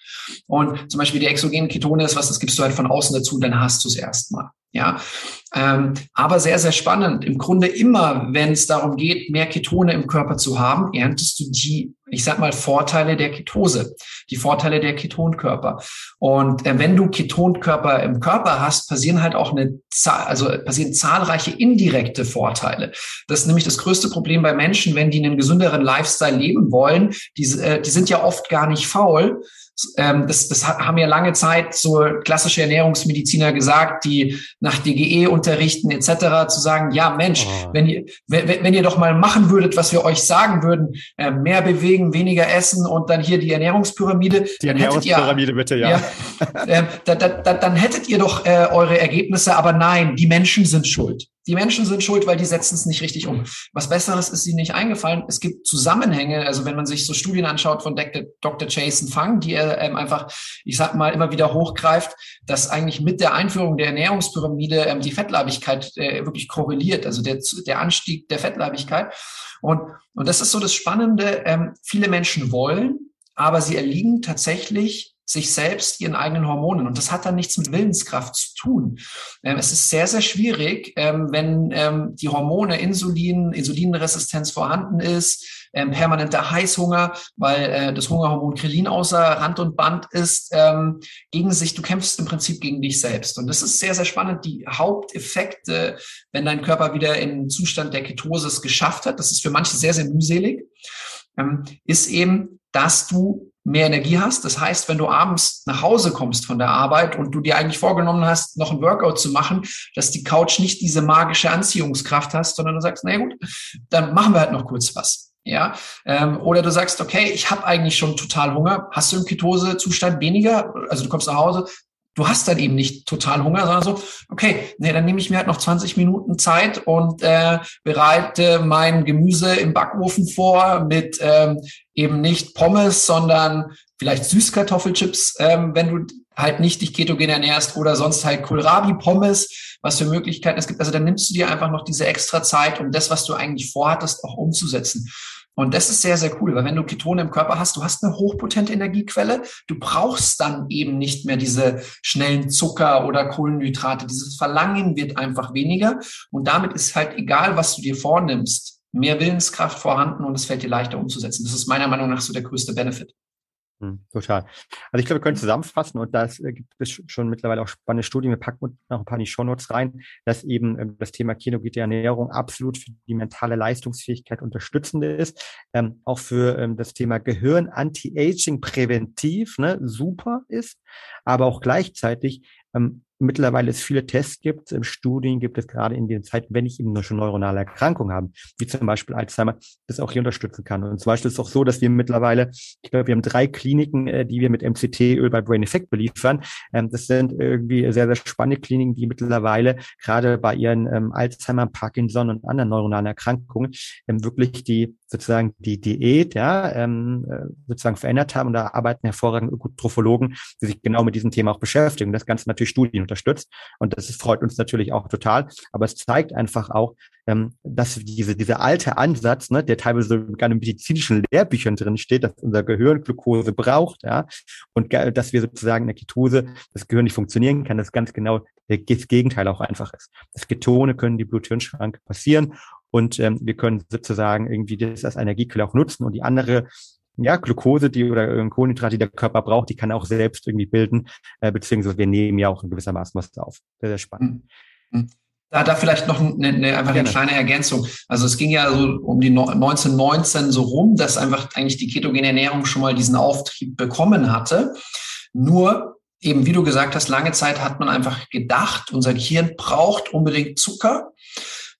Und zum Beispiel die exogenen Ketone ist was, das gibst du halt von außen dazu, dann hast du es erstmal. Ja, ähm, aber sehr, sehr spannend. Im Grunde immer, wenn es darum geht, mehr Ketone im Körper zu haben, erntest du die, ich sag mal, Vorteile der Ketose, die Vorteile der Ketonkörper. Und äh, wenn du Ketonkörper im Körper hast, passieren halt auch eine also passieren zahlreiche indirekte Vorteile. Das ist nämlich das größte Problem bei Menschen, wenn die einen gesünderen Lifestyle leben wollen. Die, äh, die sind ja oft gar nicht faul, das, das haben ja lange Zeit so klassische Ernährungsmediziner gesagt, die nach DGE unterrichten etc., zu sagen, ja Mensch, oh. wenn, ihr, wenn, wenn ihr doch mal machen würdet, was wir euch sagen würden, äh, mehr bewegen, weniger essen und dann hier die Ernährungspyramide. Die Ernährungspyramide ihr, bitte, ja. ja äh, da, da, da, dann hättet ihr doch äh, eure Ergebnisse, aber nein, die Menschen sind schuld. Die Menschen sind schuld, weil die setzen es nicht richtig um. Was Besseres ist ihnen nicht eingefallen. Es gibt Zusammenhänge, also wenn man sich so Studien anschaut von Dr. Jason Fang, die er ähm, einfach, ich sag mal, immer wieder hochgreift, dass eigentlich mit der Einführung der Ernährungspyramide ähm, die Fettleibigkeit äh, wirklich korreliert, also der, der Anstieg der Fettleibigkeit. Und, und das ist so das Spannende. Ähm, viele Menschen wollen, aber sie erliegen tatsächlich sich selbst ihren eigenen Hormonen. Und das hat dann nichts mit Willenskraft zu tun. Ähm, es ist sehr, sehr schwierig, ähm, wenn ähm, die Hormone Insulin, Insulinresistenz vorhanden ist, ähm, permanenter Heißhunger, weil äh, das Hungerhormon Krelin außer Rand und Band ist, ähm, gegen sich, du kämpfst im Prinzip gegen dich selbst. Und das ist sehr, sehr spannend. Die Haupteffekte, wenn dein Körper wieder in Zustand der Ketose es geschafft hat, das ist für manche sehr, sehr mühselig, ähm, ist eben, dass du mehr Energie hast. Das heißt, wenn du abends nach Hause kommst von der Arbeit und du dir eigentlich vorgenommen hast, noch ein Workout zu machen, dass die Couch nicht diese magische Anziehungskraft hast, sondern du sagst, na gut, dann machen wir halt noch kurz was. Ja, ähm, oder du sagst, okay, ich habe eigentlich schon total Hunger. Hast du im Ketosezustand weniger? Also du kommst nach Hause, du hast dann eben nicht total Hunger, sondern so, okay, nee, dann nehme ich mir halt noch 20 Minuten Zeit und äh, bereite mein Gemüse im Backofen vor mit ähm, eben nicht Pommes, sondern vielleicht Süßkartoffelchips, ähm, wenn du halt nicht dich ketogen ernährst oder sonst halt Kohlrabi-Pommes, was für Möglichkeiten es gibt. Also dann nimmst du dir einfach noch diese extra Zeit, um das, was du eigentlich vorhattest, auch umzusetzen. Und das ist sehr, sehr cool, weil wenn du Ketone im Körper hast, du hast eine hochpotente Energiequelle, du brauchst dann eben nicht mehr diese schnellen Zucker oder Kohlenhydrate. Dieses Verlangen wird einfach weniger und damit ist halt egal, was du dir vornimmst, mehr Willenskraft vorhanden und es fällt dir leichter umzusetzen. Das ist meiner Meinung nach so der größte Benefit. Hm, total. Also ich glaube, wir können zusammenfassen und da äh, gibt es schon mittlerweile auch spannende Studien. Wir packen noch ein paar in die Shownotes rein, dass eben ähm, das Thema ketogene Ernährung absolut für die mentale Leistungsfähigkeit unterstützende ist. Ähm, auch für ähm, das Thema Gehirn, Anti-Aging präventiv, ne, super ist, aber auch gleichzeitig ähm, mittlerweile es viele Tests gibt, ähm, Studien gibt es gerade in den Zeiten, wenn ich eben nur schon neuronale Erkrankungen habe, wie zum Beispiel Alzheimer, das auch hier unterstützen kann. Und zum Beispiel ist es auch so, dass wir mittlerweile, ich glaube, wir haben drei Kliniken, äh, die wir mit MCT-Öl bei Brain Effect beliefern. Ähm, das sind irgendwie sehr, sehr spannende Kliniken, die mittlerweile gerade bei ihren ähm, Alzheimer, Parkinson und anderen neuronalen Erkrankungen wirklich die sozusagen die Diät, ja, ähm, äh, sozusagen verändert haben. Und da arbeiten hervorragende Ökotrophologen, die sich genau mit diesem Thema auch beschäftigen. Das Ganze natürlich Studien unterstützt. Und das freut uns natürlich auch total. Aber es zeigt einfach auch, ähm, dass diese, dieser alte Ansatz, ne, der teilweise sogar in medizinischen Lehrbüchern drin steht, dass unser Gehirn Glucose braucht, ja, und dass wir sozusagen in der Ketose das Gehirn nicht funktionieren kann, das ganz genau das Gegenteil auch einfach ist. Das Ketone können die Blut-Hirn-Schranke passieren und ähm, wir können sozusagen irgendwie das als Energiequelle auch nutzen und die andere ja, Glucose, die oder Kohlenhydrate, die der Körper braucht, die kann er auch selbst irgendwie bilden, äh, beziehungsweise wir nehmen ja auch in gewisser Maß was auf. Sehr, sehr spannend. Mhm. Mhm. Da, da vielleicht noch eine, eine, einfach eine kleine Ergänzung. Also es ging ja so um die 1919 so rum, dass einfach eigentlich die ketogene Ernährung schon mal diesen Auftrieb bekommen hatte. Nur eben, wie du gesagt hast, lange Zeit hat man einfach gedacht, unser Gehirn braucht unbedingt Zucker.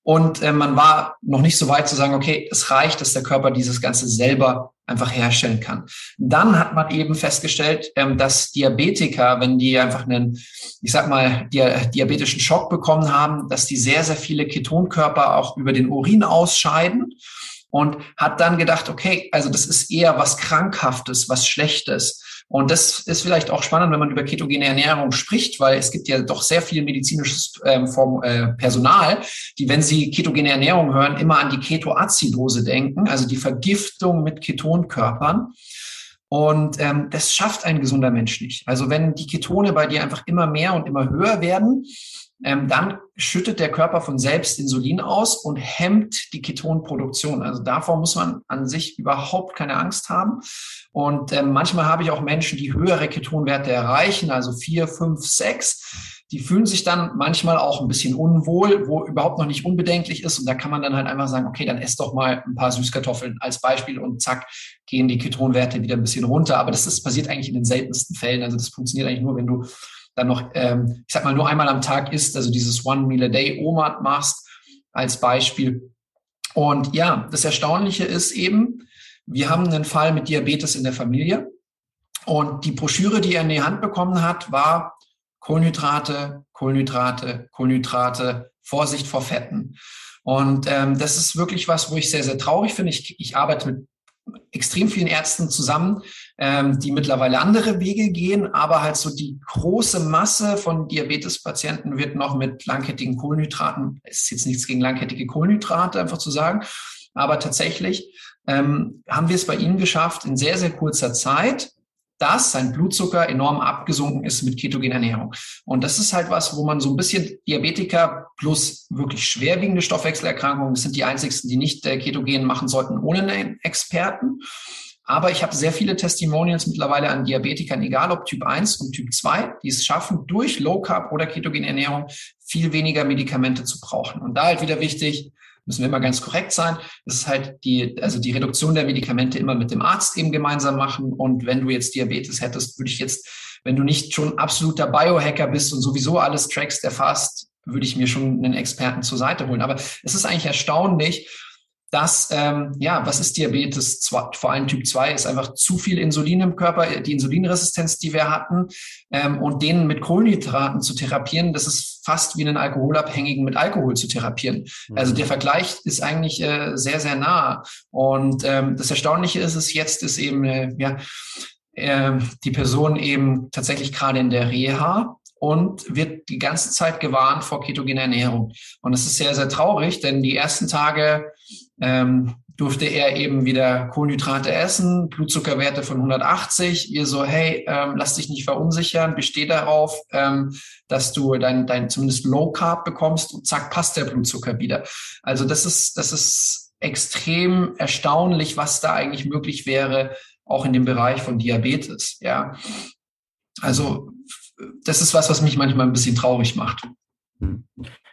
Und äh, man war noch nicht so weit zu sagen, okay, es reicht, dass der Körper dieses Ganze selber einfach herstellen kann. Dann hat man eben festgestellt, ähm, dass Diabetiker, wenn die einfach einen, ich sag mal, diabetischen Schock bekommen haben, dass die sehr, sehr viele Ketonkörper auch über den Urin ausscheiden und hat dann gedacht, okay, also das ist eher was Krankhaftes, was Schlechtes. Und das ist vielleicht auch spannend, wenn man über ketogene Ernährung spricht, weil es gibt ja doch sehr viel medizinisches ähm, äh, Personal, die, wenn sie ketogene Ernährung hören, immer an die Ketoazidose denken, also die Vergiftung mit Ketonkörpern. Und ähm, das schafft ein gesunder Mensch nicht. Also wenn die Ketone bei dir einfach immer mehr und immer höher werden, ähm, dann schüttet der Körper von selbst Insulin aus und hemmt die Ketonproduktion. Also davor muss man an sich überhaupt keine Angst haben. Und ähm, manchmal habe ich auch Menschen, die höhere Ketonwerte erreichen, also vier, fünf, sechs. Die fühlen sich dann manchmal auch ein bisschen unwohl, wo überhaupt noch nicht unbedenklich ist. Und da kann man dann halt einfach sagen, okay, dann ess doch mal ein paar Süßkartoffeln als Beispiel und zack, gehen die Ketonwerte wieder ein bisschen runter. Aber das ist, passiert eigentlich in den seltensten Fällen. Also das funktioniert eigentlich nur, wenn du dann noch, ähm, ich sag mal, nur einmal am Tag isst, also dieses One Meal a Day OMAD machst als Beispiel. Und ja, das Erstaunliche ist eben, wir haben einen Fall mit Diabetes in der Familie. Und die Broschüre, die er in die Hand bekommen hat, war Kohlenhydrate, Kohlenhydrate, Kohlenhydrate, Vorsicht vor Fetten. Und ähm, das ist wirklich was, wo ich sehr, sehr traurig finde. Ich, ich arbeite mit extrem vielen Ärzten zusammen, ähm, die mittlerweile andere Wege gehen, aber halt so die große Masse von Diabetespatienten wird noch mit langkettigen Kohlenhydraten, es ist jetzt nichts gegen langkettige Kohlenhydrate einfach zu sagen, aber tatsächlich ähm, haben wir es bei ihnen geschafft, in sehr, sehr kurzer Zeit dass sein Blutzucker enorm abgesunken ist mit Ketogenernährung. Und das ist halt was, wo man so ein bisschen Diabetiker plus wirklich schwerwiegende Stoffwechselerkrankungen, das sind die einzigsten, die nicht äh, Ketogen machen sollten ohne einen Experten. Aber ich habe sehr viele Testimonials mittlerweile an Diabetikern, egal ob Typ 1 und Typ 2, die es schaffen, durch Low Carb oder Ketogenernährung viel weniger Medikamente zu brauchen. Und da halt wieder wichtig, müssen wir immer ganz korrekt sein. Das ist halt die, also die Reduktion der Medikamente immer mit dem Arzt eben gemeinsam machen. Und wenn du jetzt Diabetes hättest, würde ich jetzt, wenn du nicht schon absoluter Biohacker bist und sowieso alles trackst, erfasst, würde ich mir schon einen Experten zur Seite holen. Aber es ist eigentlich erstaunlich, dass, ähm, ja, was ist Diabetes? Vor allem Typ 2 ist einfach zu viel Insulin im Körper, die Insulinresistenz, die wir hatten, ähm, und denen mit Kohlenhydraten zu therapieren, das ist fast wie einen Alkoholabhängigen mit Alkohol zu therapieren. Mhm. Also der Vergleich ist eigentlich äh, sehr, sehr nah. Und ähm, das Erstaunliche ist es jetzt, ist eben, äh, ja, äh, die Person eben tatsächlich gerade in der Reha und wird die ganze Zeit gewarnt vor ketogener Ernährung. Und das ist sehr, sehr traurig, denn die ersten Tage ähm, durfte er eben wieder Kohlenhydrate essen, Blutzuckerwerte von 180. Ihr so, hey, ähm, lass dich nicht verunsichern, besteh darauf, ähm, dass du dein, dein zumindest Low Carb bekommst und zack, passt der Blutzucker wieder. Also das ist, das ist extrem erstaunlich, was da eigentlich möglich wäre, auch in dem Bereich von Diabetes. Ja, also das ist was, was mich manchmal ein bisschen traurig macht. Hm.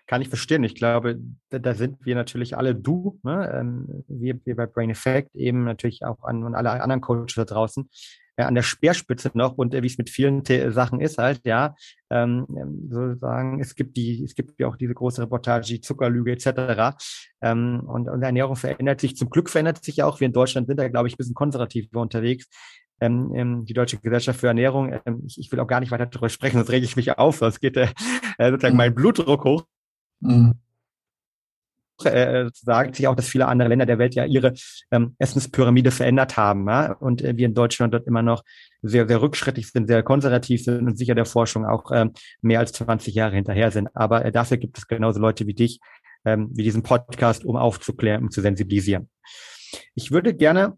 Kann ich verstehen. Ich glaube, da, da sind wir natürlich alle du, ne? ähm, wir, wir bei Brain Effect, eben natürlich auch an und alle anderen Coaches da draußen, äh, an der Speerspitze noch und äh, wie es mit vielen The Sachen ist halt, ja, ähm, ähm, sozusagen, es gibt die, es gibt ja auch diese große Reportage, die Zuckerlüge etc. Ähm, und unsere Ernährung verändert sich. Zum Glück verändert sich ja auch. Wir in Deutschland sind da, glaube ich, ein bisschen konservativer unterwegs. Ähm, ähm, die Deutsche Gesellschaft für Ernährung. Ähm, ich, ich, will auch gar nicht weiter darüber sprechen, sonst rege ich mich auf, sonst geht äh, sozusagen mein Blutdruck hoch. Mhm. Äh, sagt sich auch, dass viele andere Länder der Welt ja ihre ähm, Essenspyramide verändert haben. Ja? Und äh, wir in Deutschland dort immer noch sehr, sehr rückschrittig sind, sehr konservativ sind und sicher der Forschung auch ähm, mehr als 20 Jahre hinterher sind. Aber äh, dafür gibt es genauso Leute wie dich, ähm, wie diesen Podcast, um aufzuklären, um zu sensibilisieren. Ich würde gerne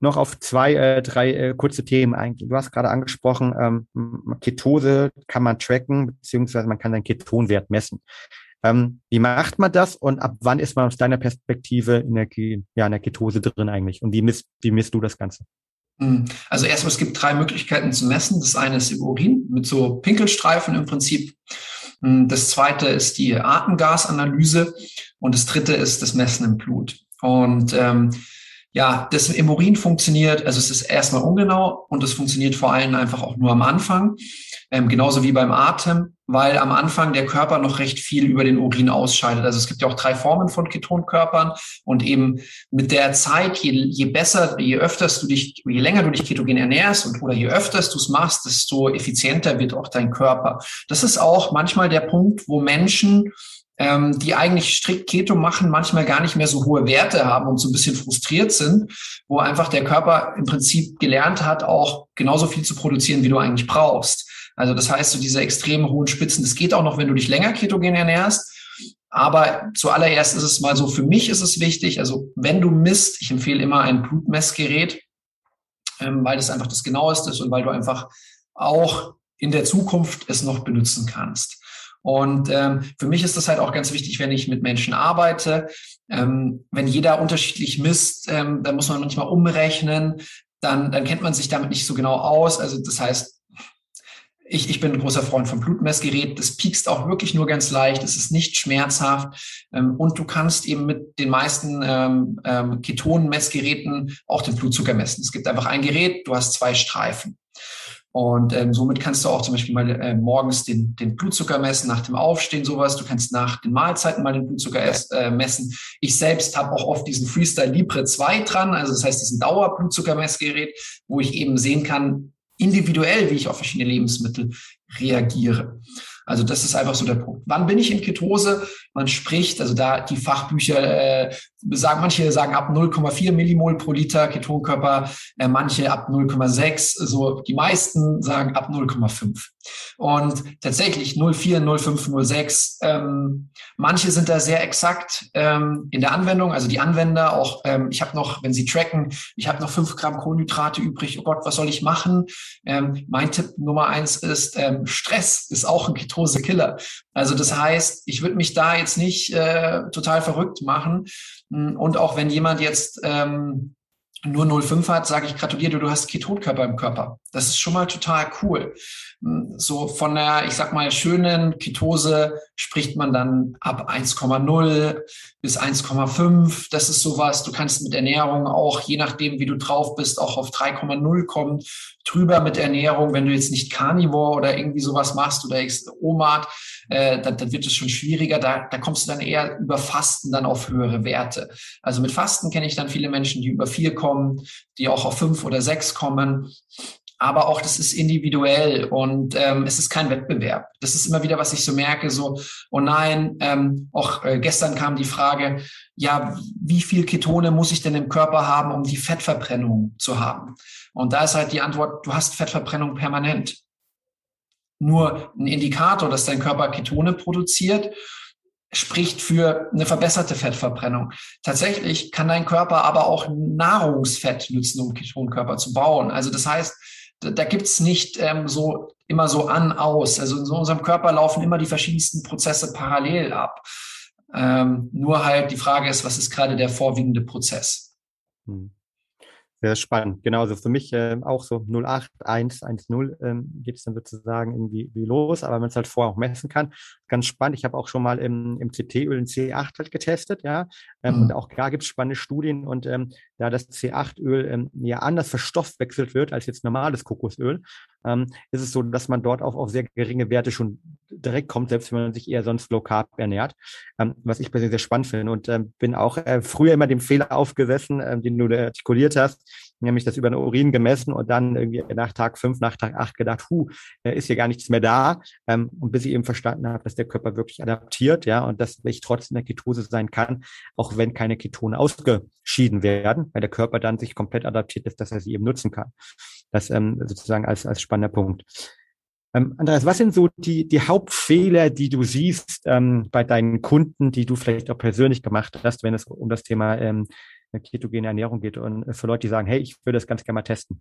noch auf zwei, äh, drei äh, kurze Themen eingehen. Du hast gerade angesprochen, ähm, Ketose kann man tracken, beziehungsweise man kann den Ketonwert messen. Ähm, wie macht man das und ab wann ist man aus deiner Perspektive in der, ja, in der Ketose drin eigentlich? Und wie misst, wie misst du das Ganze? Hm. Also erstmal, es gibt drei Möglichkeiten zu messen. Das eine ist im Urin mit so Pinkelstreifen im Prinzip. Hm, das zweite ist die Atemgasanalyse und das dritte ist das Messen im Blut. Und ähm, ja, das im Urin funktioniert, also es ist erstmal ungenau und es funktioniert vor allem einfach auch nur am Anfang, ähm, genauso wie beim Atem, weil am Anfang der Körper noch recht viel über den Urin ausscheidet. Also es gibt ja auch drei Formen von Ketonkörpern und eben mit der Zeit, je, je besser, je öfters du dich, je länger du dich ketogen ernährst und oder je öfters du es machst, desto effizienter wird auch dein Körper. Das ist auch manchmal der Punkt, wo Menschen ähm, die eigentlich strikt Keto machen, manchmal gar nicht mehr so hohe Werte haben und so ein bisschen frustriert sind, wo einfach der Körper im Prinzip gelernt hat, auch genauso viel zu produzieren, wie du eigentlich brauchst. Also das heißt, so diese extrem hohen Spitzen, das geht auch noch, wenn du dich länger ketogen ernährst. Aber zuallererst ist es mal so, für mich ist es wichtig, also wenn du misst, ich empfehle immer ein Blutmessgerät, ähm, weil das einfach das genaueste ist und weil du einfach auch in der Zukunft es noch benutzen kannst. Und ähm, für mich ist das halt auch ganz wichtig, wenn ich mit Menschen arbeite. Ähm, wenn jeder unterschiedlich misst, ähm, dann muss man manchmal umrechnen, dann, dann kennt man sich damit nicht so genau aus. Also das heißt, ich, ich bin ein großer Freund vom Blutmessgerät. Das piekst auch wirklich nur ganz leicht. Es ist nicht schmerzhaft. Ähm, und du kannst eben mit den meisten ähm, ähm, Ketonmessgeräten auch den Blutzucker messen. Es gibt einfach ein Gerät, du hast zwei Streifen. Und ähm, somit kannst du auch zum Beispiel mal äh, morgens den, den Blutzucker messen, nach dem Aufstehen sowas. Du kannst nach den Mahlzeiten mal den Blutzucker erst, äh, messen. Ich selbst habe auch oft diesen Freestyle Libre 2 dran, also das heißt diesen Dauerblutzuckermessgerät, wo ich eben sehen kann, individuell, wie ich auf verschiedene Lebensmittel reagiere. Also das ist einfach so der Punkt. Wann bin ich in Ketose? Man spricht, also da die Fachbücher äh, sagen, manche sagen ab 0,4 Millimol pro Liter Ketonkörper, äh, manche ab 0,6, so die meisten sagen ab 0,5. Und tatsächlich 0,4, 0,5, 0,6, ähm, manche sind da sehr exakt ähm, in der Anwendung, also die Anwender auch, ähm, ich habe noch, wenn sie tracken, ich habe noch fünf Gramm Kohlenhydrate übrig, oh Gott, was soll ich machen? Ähm, mein Tipp Nummer eins ist, ähm, Stress ist auch ein Ketose-Killer. Also das heißt, ich würde mich da jetzt nicht äh, total verrückt machen. Und auch wenn jemand jetzt ähm, nur 0,5 hat, sage ich gratuliere du hast Ketonkörper im Körper. Das ist schon mal total cool. So von der, ich sag mal, schönen Ketose spricht man dann ab 1,0 bis 1,5. Das ist sowas. Du kannst mit Ernährung auch, je nachdem, wie du drauf bist, auch auf 3,0 kommen. Drüber mit Ernährung, wenn du jetzt nicht Carnivore oder irgendwie sowas machst oder OMAD, äh, dann, dann wird es schon schwieriger. Da, da kommst du dann eher über Fasten dann auf höhere Werte. Also mit Fasten kenne ich dann viele Menschen, die über vier kommen, die auch auf fünf oder sechs kommen aber auch das ist individuell und ähm, es ist kein Wettbewerb. Das ist immer wieder, was ich so merke, so, oh nein, ähm, auch äh, gestern kam die Frage, ja, wie viel Ketone muss ich denn im Körper haben, um die Fettverbrennung zu haben? Und da ist halt die Antwort, du hast Fettverbrennung permanent. Nur ein Indikator, dass dein Körper Ketone produziert, spricht für eine verbesserte Fettverbrennung. Tatsächlich kann dein Körper aber auch Nahrungsfett nutzen, um Ketonkörper zu bauen. Also das heißt, da, da gibt's nicht ähm, so immer so an, aus. Also in so unserem Körper laufen immer die verschiedensten Prozesse parallel ab. Ähm, nur halt die Frage ist, was ist gerade der vorwiegende Prozess? Hm. Sehr spannend. Genau, also für mich äh, auch so 08, 1, 1, 0 ähm, geht es dann sozusagen irgendwie wie los, aber man es halt vorher auch messen kann. Ganz spannend. Ich habe auch schon mal im, im CT-Öl ein C8 halt getestet, ja. Ähm, mhm. Und auch da gibt es spannende Studien und ähm, da das C8-Öl ähm, ja anders verstoffwechselt wird als jetzt normales Kokosöl, ähm, ist es so, dass man dort auch auf sehr geringe Werte schon direkt kommt, selbst wenn man sich eher sonst low carb ernährt, ähm, was ich persönlich sehr spannend finde. Und ähm, bin auch äh, früher immer dem Fehler aufgesessen, ähm, den du artikuliert hast, nämlich das über den Urin gemessen und dann irgendwie nach Tag fünf, nach Tag acht gedacht, hu, äh, ist hier gar nichts mehr da. Ähm, und bis ich eben verstanden habe, dass der Körper wirklich adaptiert, ja, und dass ich trotzdem in der Ketose sein kann, auch wenn keine Ketone ausgeschieden werden, weil der Körper dann sich komplett adaptiert ist, dass er sie eben nutzen kann. Das ähm, sozusagen als, als spannender Punkt. Ähm, Andreas, was sind so die, die Hauptfehler, die du siehst ähm, bei deinen Kunden, die du vielleicht auch persönlich gemacht hast, wenn es um das Thema ähm, ketogene Ernährung geht und für Leute, die sagen, hey, ich würde das ganz gerne mal testen?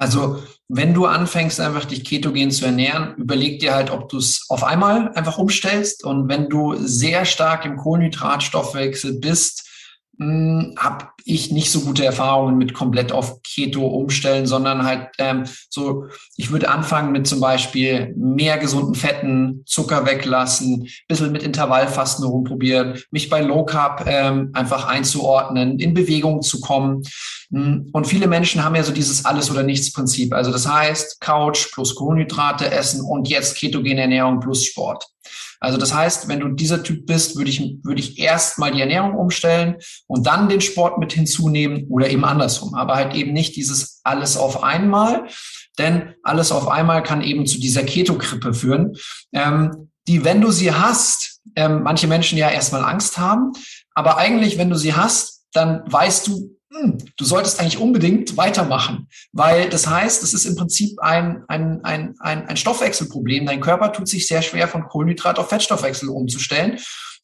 Also, wenn du anfängst, einfach dich ketogen zu ernähren, überleg dir halt, ob du es auf einmal einfach umstellst. Und wenn du sehr stark im Kohlenhydratstoffwechsel bist, hm, habe ich nicht so gute Erfahrungen mit komplett auf Keto umstellen, sondern halt ähm, so, ich würde anfangen mit zum Beispiel mehr gesunden Fetten, Zucker weglassen, bisschen mit Intervallfasten rumprobieren, mich bei Low Carb ähm, einfach einzuordnen, in Bewegung zu kommen. Hm, und viele Menschen haben ja so dieses Alles- oder Nichts-Prinzip. Also das heißt, Couch plus Kohlenhydrate essen und jetzt ketogene Ernährung plus Sport. Also das heißt, wenn du dieser Typ bist, würde ich, würde ich erst mal die Ernährung umstellen und dann den Sport mit hinzunehmen oder eben andersrum. Aber halt eben nicht dieses alles auf einmal, denn alles auf einmal kann eben zu dieser Keto-Krippe führen, ähm, die, wenn du sie hast, ähm, manche Menschen ja erstmal Angst haben, aber eigentlich, wenn du sie hast, dann weißt du, hm, du solltest eigentlich unbedingt weitermachen, weil das heißt, es ist im Prinzip ein, ein, ein, ein, ein Stoffwechselproblem. Dein Körper tut sich sehr schwer, von Kohlenhydrat auf Fettstoffwechsel umzustellen.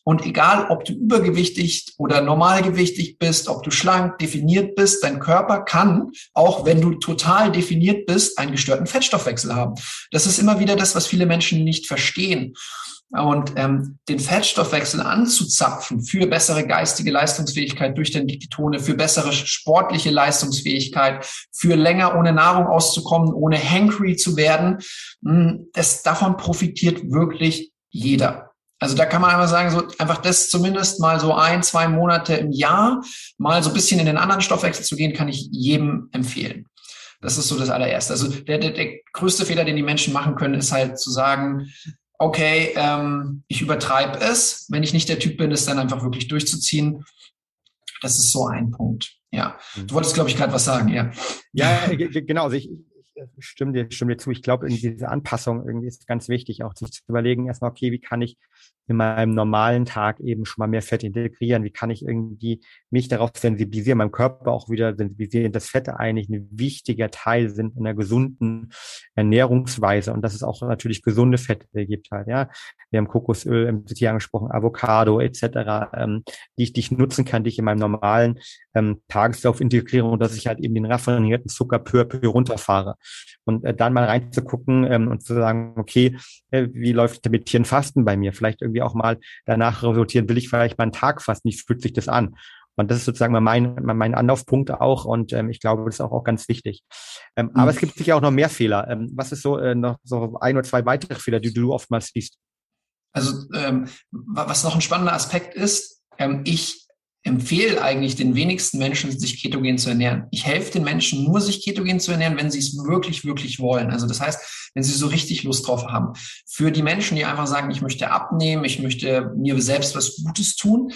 Und egal, ob du übergewichtig oder normalgewichtig bist, ob du schlank definiert bist, dein Körper kann, auch wenn du total definiert bist, einen gestörten Fettstoffwechsel haben. Das ist immer wieder das, was viele Menschen nicht verstehen. Und ähm, den Fettstoffwechsel anzuzapfen für bessere geistige Leistungsfähigkeit durch den Ketone, für bessere sportliche Leistungsfähigkeit, für länger ohne Nahrung auszukommen, ohne hangry zu werden, hm, das, davon profitiert wirklich jeder. Also da kann man einmal sagen, so einfach das zumindest mal so ein, zwei Monate im Jahr mal so ein bisschen in den anderen Stoffwechsel zu gehen, kann ich jedem empfehlen. Das ist so das allererste. Also der, der, der größte Fehler, den die Menschen machen können, ist halt zu sagen, okay, ähm, ich übertreibe es. Wenn ich nicht der Typ bin, es dann einfach wirklich durchzuziehen. Das ist so ein Punkt. Ja. Du wolltest, glaube ich, gerade was sagen, ja. Ja, genau. Also ich, stimme dir, stimme dir zu. Ich glaube, diese Anpassung irgendwie ist ganz wichtig, auch sich zu überlegen, erstmal, okay, wie kann ich in meinem normalen Tag eben schon mal mehr Fett integrieren? Wie kann ich irgendwie mich darauf sensibilisieren, meinem Körper auch wieder sensibilisieren, dass Fette eigentlich ein wichtiger Teil sind in einer gesunden Ernährungsweise und dass es auch natürlich gesunde Fette gibt halt, ja. Wir haben Kokosöl Tier angesprochen, Avocado etc., ähm, die, ich, die ich nutzen kann, die ich in meinem normalen ähm, Tageslauf integriere und dass ich halt eben den raffinierten Zucker peu peu runterfahre. Und äh, dann mal reinzugucken ähm, und zu sagen, okay, äh, wie läuft mit Tieren Fasten bei mir? Vielleicht irgendwie auch mal danach resultieren, will ich vielleicht mal einen Tag fasten, wie fühlt sich das an? Und das ist sozusagen mein, mein Anlaufpunkt auch. Und ähm, ich glaube, das ist auch, auch ganz wichtig. Ähm, mhm. Aber es gibt sicher auch noch mehr Fehler. Ähm, was ist so äh, noch so ein oder zwei weitere Fehler, die du oftmals siehst? Also ähm, was noch ein spannender Aspekt ist, ähm, ich empfehle eigentlich den wenigsten Menschen, sich ketogen zu ernähren. Ich helfe den Menschen nur, sich ketogen zu ernähren, wenn sie es wirklich, wirklich wollen. Also das heißt, wenn sie so richtig Lust drauf haben. Für die Menschen, die einfach sagen, ich möchte abnehmen, ich möchte mir selbst was Gutes tun,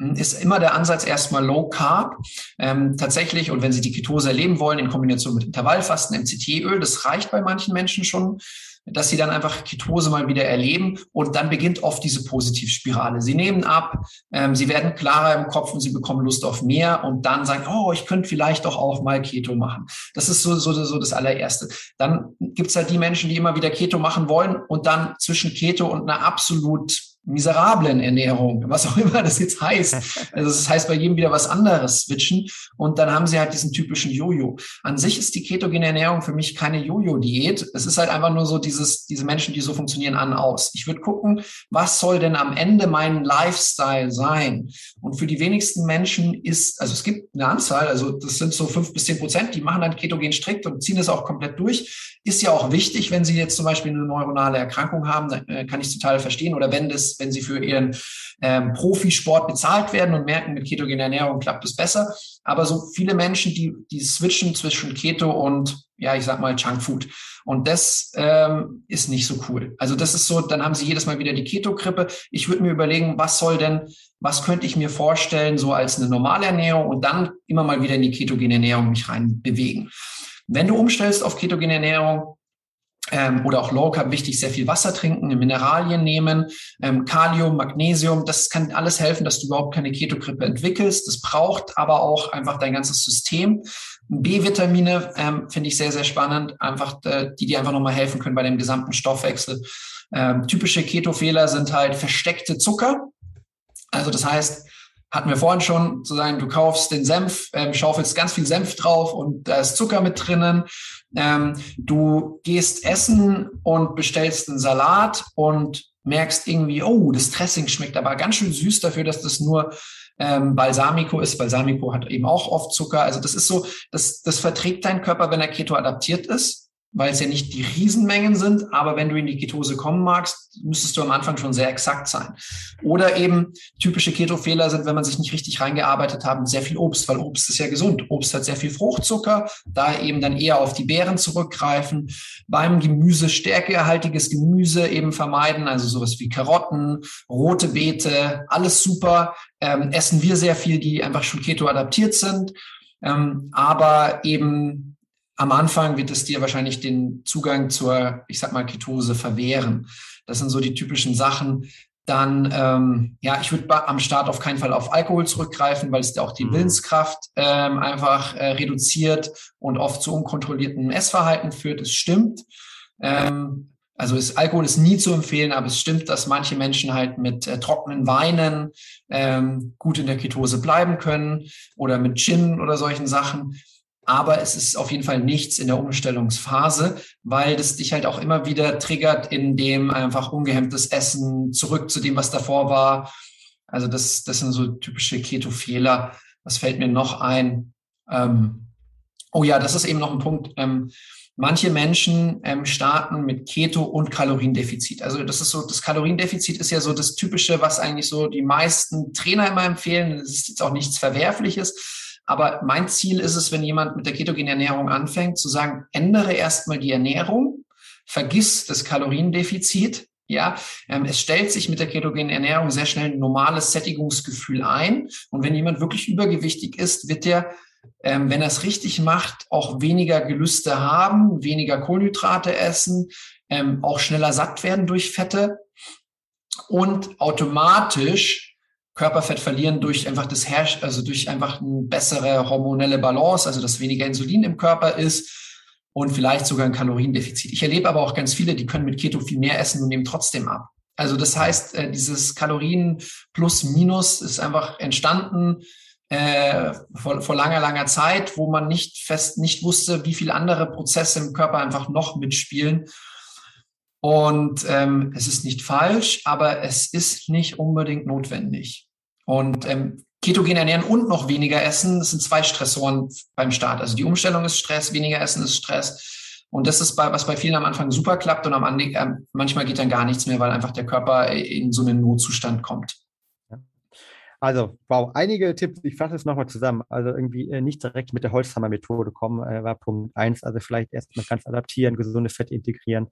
hm, ist immer der Ansatz erstmal Low Carb. Ähm, tatsächlich, und wenn Sie die Ketose erleben wollen, in Kombination mit Intervallfasten, MCT-Öl, das reicht bei manchen Menschen schon dass sie dann einfach Ketose mal wieder erleben und dann beginnt oft diese Positivspirale. Sie nehmen ab, ähm, sie werden klarer im Kopf und sie bekommen Lust auf mehr und dann sagen, oh, ich könnte vielleicht doch auch mal Keto machen. Das ist so, so, so das allererste. Dann gibt's halt die Menschen, die immer wieder Keto machen wollen und dann zwischen Keto und einer absolut miserablen Ernährung, was auch [laughs] immer das jetzt heißt. Also das heißt bei jedem wieder was anderes switchen und dann haben sie halt diesen typischen Jojo. An sich ist die ketogene Ernährung für mich keine Jojo-Diät. Es ist halt einfach nur so dieses, diese Menschen, die so funktionieren, an, aus. Ich würde gucken, was soll denn am Ende mein Lifestyle sein? Und für die wenigsten Menschen ist, also es gibt eine Anzahl, also das sind so fünf bis zehn Prozent, die machen dann ketogen strikt und ziehen es auch komplett durch. Ist ja auch wichtig, wenn sie jetzt zum Beispiel eine neuronale Erkrankung haben, äh, kann ich total verstehen. Oder wenn das wenn sie für ihren ähm, Profisport bezahlt werden und merken, mit ketogener Ernährung klappt es besser. Aber so viele Menschen, die, die switchen zwischen Keto und, ja, ich sag mal, Junkfood. Und das ähm, ist nicht so cool. Also das ist so, dann haben sie jedes Mal wieder die Keto-Krippe. Ich würde mir überlegen, was soll denn, was könnte ich mir vorstellen, so als eine normale Ernährung und dann immer mal wieder in die ketogene Ernährung mich rein bewegen. Wenn du umstellst auf ketogene Ernährung, ähm, oder auch Low Carb wichtig, sehr viel Wasser trinken, Mineralien nehmen, ähm, Kalium, Magnesium. Das kann alles helfen, dass du überhaupt keine Ketogrippe entwickelst. Das braucht aber auch einfach dein ganzes System. B-Vitamine ähm, finde ich sehr, sehr spannend, einfach äh, die dir einfach nochmal helfen können bei dem gesamten Stoffwechsel. Ähm, typische Keto-Fehler sind halt versteckte Zucker. Also das heißt, hatten wir vorhin schon, zu sagen, du kaufst den Senf, ähm, schaufelst ganz viel Senf drauf und da ist Zucker mit drinnen. Ähm, du gehst essen und bestellst einen Salat und merkst irgendwie, oh, das Dressing schmeckt aber ganz schön süß dafür, dass das nur ähm, Balsamico ist. Balsamico hat eben auch oft Zucker. Also das ist so, das, das verträgt dein Körper, wenn er Keto adaptiert ist weil es ja nicht die Riesenmengen sind, aber wenn du in die Ketose kommen magst, müsstest du am Anfang schon sehr exakt sein. Oder eben typische Keto-Fehler sind, wenn man sich nicht richtig reingearbeitet hat, sehr viel Obst, weil Obst ist ja gesund. Obst hat sehr viel Fruchtzucker, da eben dann eher auf die Beeren zurückgreifen. Beim Gemüse stärkehaltiges Gemüse eben vermeiden, also sowas wie Karotten, rote Beete, alles super. Ähm, essen wir sehr viel, die einfach schon Keto adaptiert sind. Ähm, aber eben am Anfang wird es dir wahrscheinlich den Zugang zur, ich sag mal, Ketose verwehren. Das sind so die typischen Sachen. Dann, ähm, ja, ich würde am Start auf keinen Fall auf Alkohol zurückgreifen, weil es auch die mhm. Willenskraft ähm, einfach äh, reduziert und oft zu unkontrolliertem Essverhalten führt. Es stimmt. Ähm, also ist, Alkohol ist nie zu empfehlen, aber es stimmt, dass manche Menschen halt mit äh, trockenen Weinen ähm, gut in der Ketose bleiben können oder mit Gin oder solchen Sachen aber es ist auf jeden Fall nichts in der Umstellungsphase, weil das dich halt auch immer wieder triggert, in dem einfach ungehemmtes Essen zurück zu dem, was davor war. Also das, das sind so typische Keto-Fehler. Was fällt mir noch ein? Ähm, oh ja, das ist eben noch ein Punkt. Ähm, manche Menschen ähm, starten mit Keto und Kaloriendefizit. Also das ist so, das Kaloriendefizit ist ja so das Typische, was eigentlich so die meisten Trainer immer empfehlen. Das ist jetzt auch nichts Verwerfliches. Aber mein Ziel ist es, wenn jemand mit der ketogenen Ernährung anfängt, zu sagen, ändere erstmal die Ernährung, vergiss das Kaloriendefizit. Ja, ähm, es stellt sich mit der ketogenen Ernährung sehr schnell ein normales Sättigungsgefühl ein. Und wenn jemand wirklich übergewichtig ist, wird der ähm, wenn er es richtig macht, auch weniger Gelüste haben, weniger Kohlenhydrate essen, ähm, auch schneller satt werden durch Fette und automatisch Körperfett verlieren durch einfach das Herrsch, also durch einfach eine bessere hormonelle Balance, also dass weniger Insulin im Körper ist und vielleicht sogar ein Kaloriendefizit. Ich erlebe aber auch ganz viele, die können mit Keto viel mehr essen und nehmen trotzdem ab. Also das heißt, äh, dieses Kalorien plus minus ist einfach entstanden äh, vor, vor langer, langer Zeit, wo man nicht fest, nicht wusste, wie viele andere Prozesse im Körper einfach noch mitspielen. Und ähm, es ist nicht falsch, aber es ist nicht unbedingt notwendig. Und ähm, ketogen ernähren und noch weniger essen, das sind zwei Stressoren beim Start. Also die Umstellung ist Stress, weniger essen ist Stress. Und das ist bei, was bei vielen am Anfang super klappt und am Ende, äh, manchmal geht dann gar nichts mehr, weil einfach der Körper in so einen Notzustand kommt. Also, wow, einige Tipps, ich fasse es nochmal zusammen. Also irgendwie äh, nicht direkt mit der Holzhammer-Methode kommen, äh, war Punkt eins. Also vielleicht erstmal ganz adaptieren, gesunde Fette integrieren.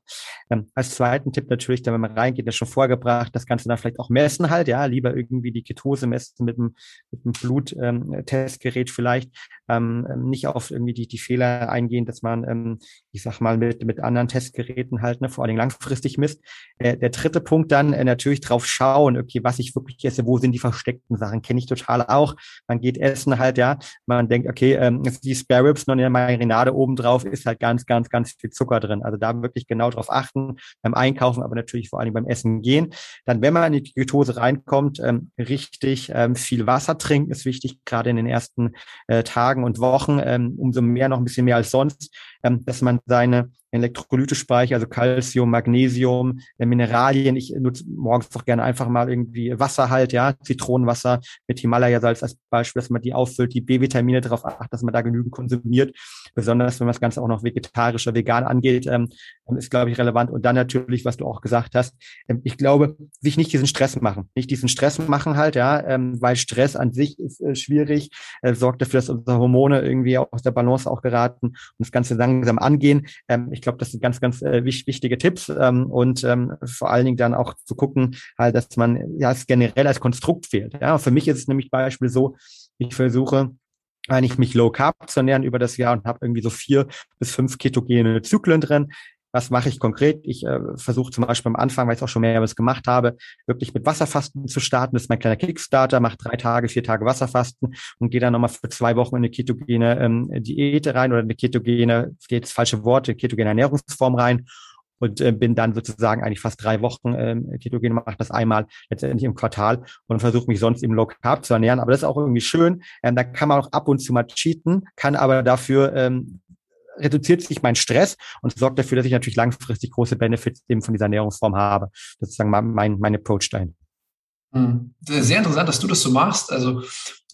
Ähm, als zweiten Tipp natürlich, da wenn man reingeht, das schon vorgebracht, das Ganze dann vielleicht auch messen halt, ja, lieber irgendwie die Ketose messen mit dem, mit dem Bluttestgerät ähm, vielleicht. Ähm, nicht auf irgendwie die, die Fehler eingehen, dass man, ähm, ich sag mal, mit, mit anderen Testgeräten halt, ne, vor allen Dingen langfristig misst. Äh, der dritte Punkt dann äh, natürlich drauf schauen, okay, was ich wirklich esse, wo sind die versteckten Sachen kenne ich total auch. Man geht essen halt, ja. Man denkt, okay, ähm, die Spare Ribs noch in der Marinade oben ist halt ganz, ganz, ganz viel Zucker drin. Also da wirklich genau drauf achten beim Einkaufen, aber natürlich vor allem beim Essen gehen. Dann, wenn man in die Ketose reinkommt, ähm, richtig ähm, viel Wasser trinken ist wichtig, gerade in den ersten äh, Tagen und Wochen, ähm, umso mehr, noch ein bisschen mehr als sonst, ähm, dass man seine Elektrolytespeicher, also Calcium, Magnesium, äh, Mineralien. Ich nutze morgens doch gerne einfach mal irgendwie Wasser halt, ja, Zitronenwasser mit Himalaya-Salz als Beispiel, dass man die auffüllt, die B-Vitamine darauf achtet, dass man da genügend konsumiert. Besonders wenn man das Ganze auch noch vegetarisch oder vegan angeht, ähm, ist, glaube ich, relevant. Und dann natürlich, was du auch gesagt hast, ähm, ich glaube, sich nicht diesen Stress machen. Nicht diesen Stress machen halt, ja, ähm, weil Stress an sich ist äh, schwierig, äh, sorgt dafür, dass unsere Hormone irgendwie aus der Balance auch geraten und das Ganze langsam angehen. Ähm, ich glaube, das sind ganz, ganz äh, wichtige Tipps ähm, und ähm, vor allen Dingen dann auch zu gucken, halt, dass man ja es generell als Konstrukt fehlt. Ja, für mich ist es nämlich Beispiel so, ich versuche eigentlich mich low carb zu ernähren über das Jahr und habe irgendwie so vier bis fünf ketogene Zyklen drin. Was mache ich konkret? Ich äh, versuche zum Beispiel am Anfang, weil ich auch schon mehrmals gemacht habe, wirklich mit Wasserfasten zu starten. Das ist mein kleiner Kickstarter, mache drei Tage, vier Tage Wasserfasten und gehe dann nochmal für zwei Wochen in eine ketogene ähm, Diät rein oder eine ketogene, geht das falsche Wort, ketogene Ernährungsform rein und äh, bin dann sozusagen eigentlich fast drei Wochen ähm, ketogen, mache das einmal letztendlich im Quartal und versuche mich sonst im Low Carb zu ernähren. Aber das ist auch irgendwie schön. Ähm, da kann man auch ab und zu mal cheaten, kann aber dafür ähm, reduziert sich mein Stress und sorgt dafür, dass ich natürlich langfristig große Benefits eben von dieser Ernährungsform habe. Das ist sozusagen mein, mein Approach dahin. Hm. Sehr interessant, dass du das so machst. Also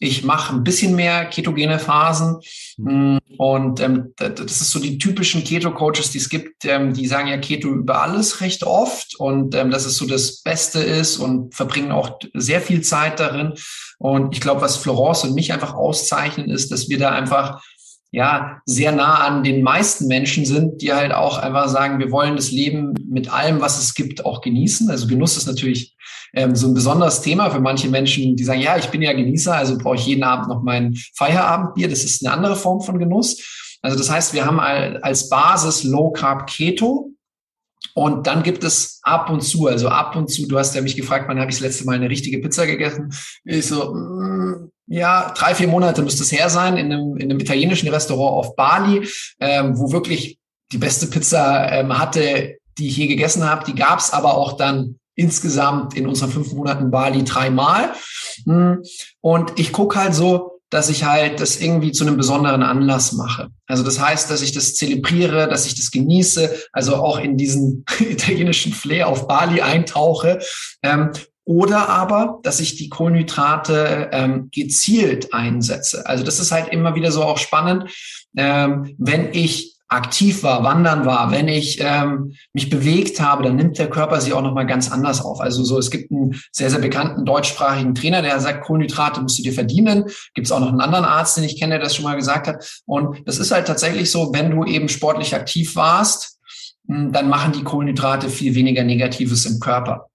ich mache ein bisschen mehr ketogene Phasen hm. und ähm, das ist so die typischen Keto-Coaches, die es gibt, ähm, die sagen ja Keto über alles recht oft und ähm, dass es so das Beste ist und verbringen auch sehr viel Zeit darin. Und ich glaube, was Florence und mich einfach auszeichnen, ist, dass wir da einfach ja sehr nah an den meisten Menschen sind, die halt auch einfach sagen, wir wollen das Leben mit allem, was es gibt, auch genießen. Also Genuss ist natürlich ähm, so ein besonderes Thema für manche Menschen, die sagen, ja, ich bin ja Genießer, also brauche ich jeden Abend noch mein Feierabendbier. Das ist eine andere Form von Genuss. Also das heißt, wir haben als Basis Low Carb Keto. Und dann gibt es ab und zu, also ab und zu, du hast ja mich gefragt, wann habe ich das letzte Mal eine richtige Pizza gegessen? Ich so, mm, ja, drei, vier Monate müsste es her sein, in einem, in einem italienischen Restaurant auf Bali, ähm, wo wirklich die beste Pizza ähm, hatte, die ich je gegessen habe. Die gab es aber auch dann insgesamt in unseren fünf Monaten Bali dreimal. Hm, und ich gucke halt so, dass ich halt das irgendwie zu einem besonderen Anlass mache. Also das heißt, dass ich das zelebriere, dass ich das genieße, also auch in diesen [laughs] italienischen Flair auf Bali eintauche ähm, oder aber, dass ich die Kohlenhydrate ähm, gezielt einsetze. Also das ist halt immer wieder so auch spannend, ähm, wenn ich aktiv war, wandern war, wenn ich ähm, mich bewegt habe, dann nimmt der Körper sie auch nochmal ganz anders auf. Also so, es gibt einen sehr, sehr bekannten deutschsprachigen Trainer, der sagt, Kohlenhydrate musst du dir verdienen. Gibt es auch noch einen anderen Arzt, den ich kenne, der das schon mal gesagt hat. Und das ist halt tatsächlich so, wenn du eben sportlich aktiv warst, hm, dann machen die Kohlenhydrate viel weniger Negatives im Körper.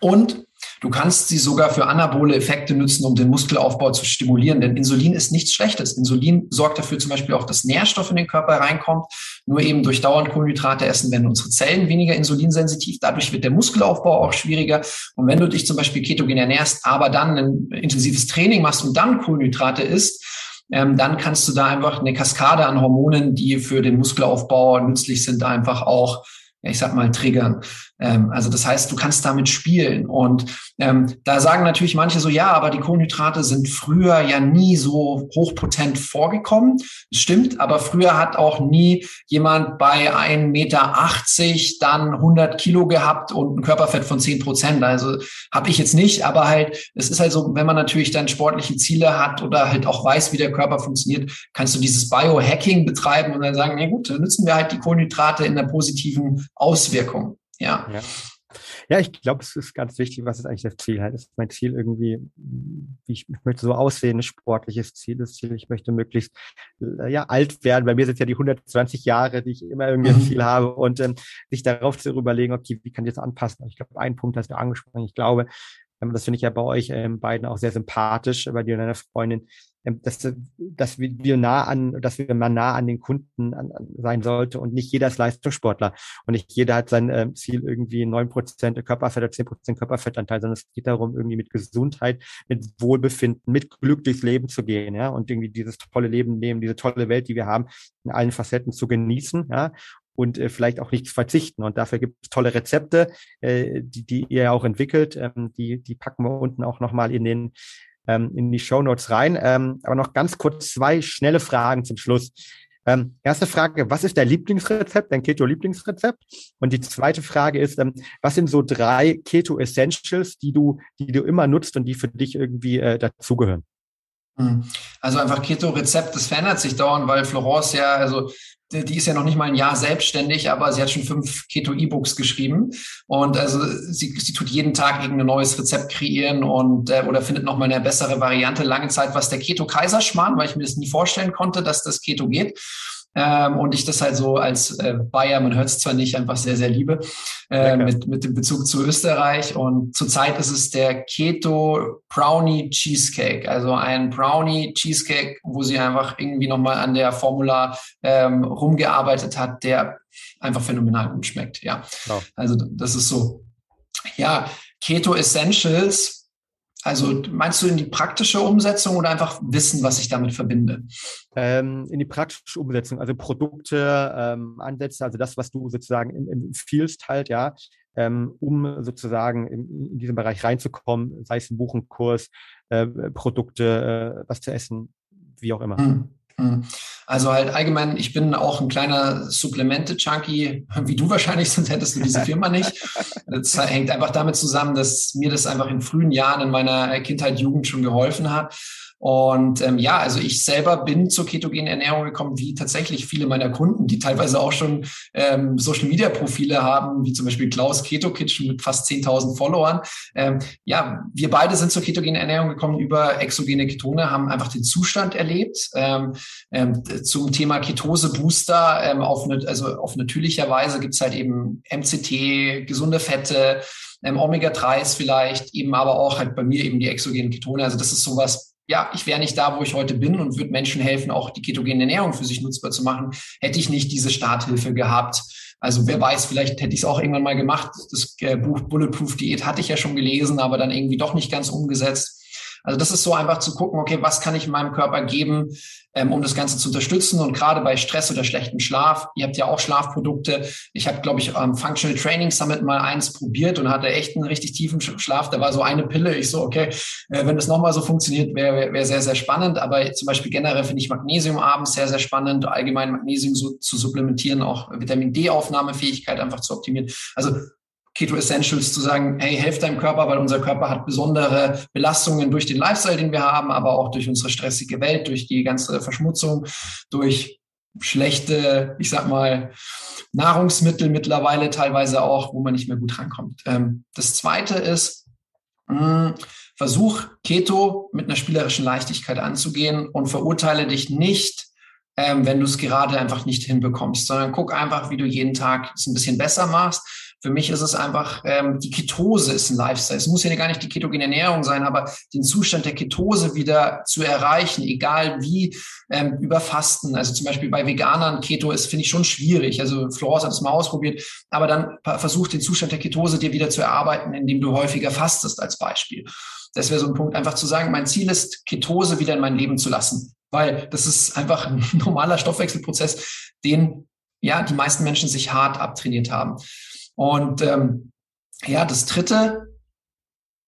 Und Du kannst sie sogar für anabole Effekte nutzen, um den Muskelaufbau zu stimulieren. Denn Insulin ist nichts Schlechtes. Insulin sorgt dafür zum Beispiel auch, dass Nährstoff in den Körper reinkommt. Nur eben durch dauernd Kohlenhydrate essen werden unsere Zellen weniger insulinsensitiv. Dadurch wird der Muskelaufbau auch schwieriger. Und wenn du dich zum Beispiel ketogen ernährst, aber dann ein intensives Training machst und dann Kohlenhydrate isst, ähm, dann kannst du da einfach eine Kaskade an Hormonen, die für den Muskelaufbau nützlich sind, einfach auch ich sag mal, triggern. Ähm, also das heißt, du kannst damit spielen. Und ähm, da sagen natürlich manche so, ja, aber die Kohlenhydrate sind früher ja nie so hochpotent vorgekommen. Das stimmt, aber früher hat auch nie jemand bei 1,80 Meter dann 100 Kilo gehabt und ein Körperfett von 10 Prozent. Also habe ich jetzt nicht, aber halt, es ist halt so, wenn man natürlich dann sportliche Ziele hat oder halt auch weiß, wie der Körper funktioniert, kannst du dieses Biohacking betreiben und dann sagen, ja gut, dann nutzen wir halt die Kohlenhydrate in der positiven Auswirkung. Ja. ja. Ja, ich glaube, es ist ganz wichtig, was ist eigentlich das Ziel halt. Ist mein Ziel irgendwie, wie ich, ich möchte so aussehen, ein sportliches Ziel, das Ziel, ich möchte möglichst äh, ja alt werden. Bei mir sind es ja die 120 Jahre, die ich immer irgendwie ein mhm. Ziel habe und ähm, sich darauf zu überlegen, okay, wie kann ich das anpassen? Ich glaube, ein Punkt hast du angesprochen. Ich glaube, ähm, das finde ich ja bei euch ähm, beiden auch sehr sympathisch, bei dir und deiner Freundin, dass, dass wir nah an, dass wir mal nah an den Kunden an, an sein sollte und nicht jeder ist Leistungssportler und nicht jeder hat sein ähm, Ziel irgendwie neun Prozent Körperfett oder zehn Prozent Körperfettanteil, sondern es geht darum, irgendwie mit Gesundheit, mit Wohlbefinden, mit Glück durchs Leben zu gehen, ja, und irgendwie dieses tolle Leben nehmen, diese tolle Welt, die wir haben, in allen Facetten zu genießen, ja, und äh, vielleicht auch nichts verzichten. Und dafür gibt es tolle Rezepte, äh, die, die ihr auch entwickelt. Ähm, die, die packen wir unten auch nochmal in den ähm, in die Show Notes rein. Ähm, aber noch ganz kurz zwei schnelle Fragen zum Schluss. Ähm, erste Frage, was ist dein Lieblingsrezept, dein Keto-Lieblingsrezept? Und die zweite Frage ist, ähm, was sind so drei Keto-Essentials, die du, die du immer nutzt und die für dich irgendwie äh, dazugehören? Hm. Also einfach Keto-Rezept, das verändert sich dauernd, weil Florence ja, also die ist ja noch nicht mal ein Jahr selbstständig, aber sie hat schon fünf Keto-E-Books geschrieben. Und also sie, sie tut jeden Tag irgendein neues Rezept kreieren und äh, oder findet noch mal eine bessere Variante. Lange Zeit war es der Keto-Kaiserschmarrn, weil ich mir das nie vorstellen konnte, dass das Keto geht. Ähm, und ich das halt so als äh, Bayer, man hört es zwar nicht, einfach sehr, sehr liebe, äh, mit, mit dem Bezug zu Österreich. Und zurzeit ist es der Keto Brownie Cheesecake, also ein Brownie Cheesecake, wo sie einfach irgendwie nochmal an der Formula ähm, rumgearbeitet hat, der einfach phänomenal gut schmeckt. Ja, wow. also das ist so. Ja, Keto Essentials also meinst du in die praktische Umsetzung oder einfach wissen, was ich damit verbinde? Ähm, in die praktische Umsetzung, also Produkte, ähm, Ansätze, also das, was du sozusagen empfiehlst halt, ja, ähm, um sozusagen in, in diesen Bereich reinzukommen, sei es ein Buchenkurs, äh, Produkte, äh, was zu essen, wie auch immer. Hm. Hm. Also halt allgemein, ich bin auch ein kleiner Supplemente-Junkie, [laughs] wie du wahrscheinlich, sonst hättest du diese [laughs] Firma nicht. Das hängt einfach damit zusammen, dass mir das einfach in frühen Jahren in meiner Kindheit, Jugend schon geholfen hat. Und ähm, ja, also ich selber bin zur ketogenen Ernährung gekommen, wie tatsächlich viele meiner Kunden, die teilweise auch schon ähm, Social Media Profile haben, wie zum Beispiel Klaus Keto Kitchen mit fast 10.000 Followern. Ähm, ja, wir beide sind zur ketogenen Ernährung gekommen über exogene Ketone, haben einfach den Zustand erlebt. Ähm, ähm, zum Thema Ketose Booster ähm, auf, also auf natürlicher Weise gibt's halt eben MCT, gesunde Fette, ähm, Omega-3s vielleicht, eben aber auch halt bei mir eben die exogenen Ketone. Also das ist sowas, ja, ich wäre nicht da, wo ich heute bin und würde Menschen helfen, auch die ketogene Ernährung für sich nutzbar zu machen, hätte ich nicht diese Starthilfe gehabt. Also wer weiß, vielleicht hätte ich es auch irgendwann mal gemacht. Das äh, Buch Bulletproof Diät hatte ich ja schon gelesen, aber dann irgendwie doch nicht ganz umgesetzt. Also das ist so einfach zu gucken, okay, was kann ich meinem Körper geben, ähm, um das Ganze zu unterstützen. Und gerade bei Stress oder schlechtem Schlaf, ihr habt ja auch Schlafprodukte. Ich habe, glaube ich, am Functional Training Summit mal eins probiert und hatte echt einen richtig tiefen Schlaf. Da war so eine Pille. Ich so, okay, äh, wenn das nochmal so funktioniert, wäre wär, wär sehr, sehr spannend. Aber zum Beispiel generell finde ich Magnesium abends sehr, sehr spannend, allgemein Magnesium so zu supplementieren, auch Vitamin D-Aufnahmefähigkeit einfach zu optimieren. Also Keto Essentials zu sagen, hey, helft deinem Körper, weil unser Körper hat besondere Belastungen durch den Lifestyle, den wir haben, aber auch durch unsere stressige Welt, durch die ganze Verschmutzung, durch schlechte, ich sag mal, Nahrungsmittel mittlerweile teilweise auch, wo man nicht mehr gut rankommt. Ähm, das zweite ist, hm, versuch Keto mit einer spielerischen Leichtigkeit anzugehen und verurteile dich nicht, ähm, wenn du es gerade einfach nicht hinbekommst, sondern guck einfach, wie du jeden Tag es ein bisschen besser machst Für mich ist es einfach, ähm, die Ketose ist ein Lifestyle. Es muss ja gar nicht die ketogene Ernährung sein, aber den Zustand der Ketose wieder zu erreichen, egal wie, ähm, über Fasten. Also zum Beispiel bei Veganern, Keto ist, finde ich, schon schwierig. Also Florence hat es mal ausprobiert, aber dann versuch den Zustand der Ketose dir wieder zu erarbeiten, indem du häufiger fastest als Beispiel. Das wäre so ein Punkt, einfach zu sagen, mein Ziel ist, Ketose wieder in mein Leben zu lassen. Weil das ist einfach ein [laughs] normaler Stoffwechselprozess, den ja die meisten Menschen sich hart abtrainiert haben. Und ähm, ja, das dritte,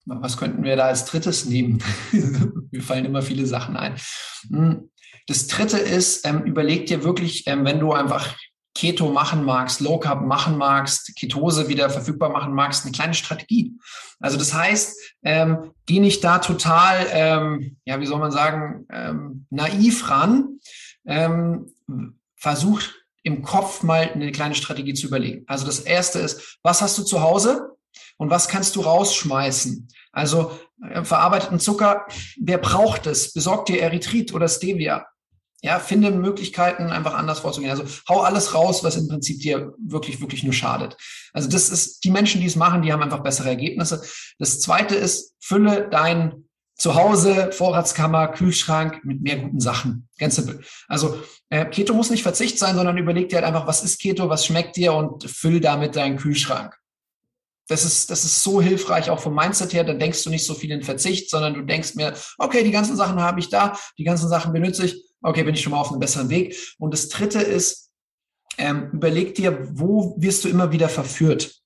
was könnten wir da als drittes nehmen? [laughs] Mir fallen immer viele Sachen ein. Hm, das dritte ist, ähm, überleg dir wirklich, ähm, wenn du einfach Keto machen magst, Low Carb machen magst, Ketose wieder verfügbar machen magst, eine kleine Strategie. Also das heißt, ähm, geh nicht da total, ähm, ja, wie soll man sagen, ähm, naiv ran. Ähm, versuch im Kopf mal eine kleine Strategie zu überlegen. Also das erste ist, was hast du zu Hause und was kannst du rausschmeißen? Also äh, verarbeiteten Zucker, wer braucht es? Besorg dir Erythrit oder Stevia. Ja, finde Möglichkeiten, einfach anders vorzugehen. Also hau alles raus, was im Prinzip dir wirklich, wirklich nur schadet. Also das ist, die Menschen, die es machen, die haben einfach bessere Ergebnisse. Das zweite ist, fülle dein Zuhause, Vorratskammer, Kühlschrank mit mehr guten Sachen. Ganz simpel. Also äh, Keto muss nicht Verzicht sein, sondern überleg dir halt einfach, was ist Keto, was schmeckt dir und füll damit deinen Kühlschrank. Das ist, das ist so hilfreich, auch vom Mindset her. Dann denkst du nicht so viel in Verzicht, sondern du denkst mir, okay, die ganzen Sachen habe ich da, die ganzen Sachen benutze ich okay, bin ich schon mal auf einem besseren Weg. Und das dritte ist, ähm, überleg dir, wo wirst du immer wieder verführt?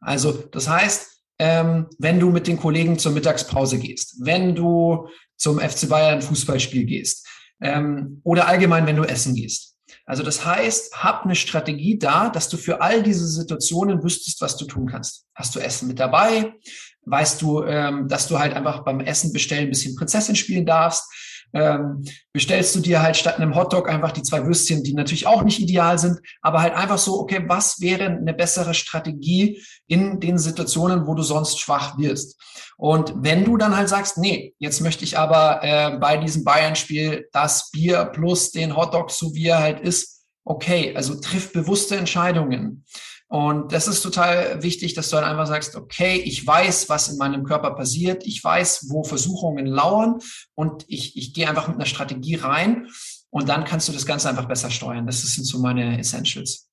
Also, das heißt, ähm, wenn du mit den Kollegen zur Mittagspause gehst, wenn du zum FC Bayern Fußballspiel gehst ähm, oder allgemein, wenn du essen gehst. Also das heißt, hab eine Strategie da, dass du für all diese Situationen wüsstest, was du tun kannst. Hast du Essen mit dabei? Weißt du, ähm, dass du halt einfach beim Essen bestellen ein bisschen Prinzessin spielen darfst? Ähm, bestellst du dir halt statt einem Hotdog einfach die zwei Würstchen, die natürlich auch nicht ideal sind, aber halt einfach so, okay, was wäre eine bessere Strategie in den Situationen, wo du sonst schwach wirst? Und wenn du dann halt sagst, nee, jetzt möchte ich aber äh, bei diesem Bayern-Spiel das Bier plus den Hotdog, so wie er halt ist, okay, also triff bewusste Entscheidungen. Und das ist total wichtig, dass du dann einfach sagst, okay, ich weiß, was in meinem Körper passiert, ich weiß, wo Versuchungen lauern und ich, ich gehe einfach mit einer Strategie rein und dann kannst du das Ganze einfach besser steuern. Das sind so meine Essentials.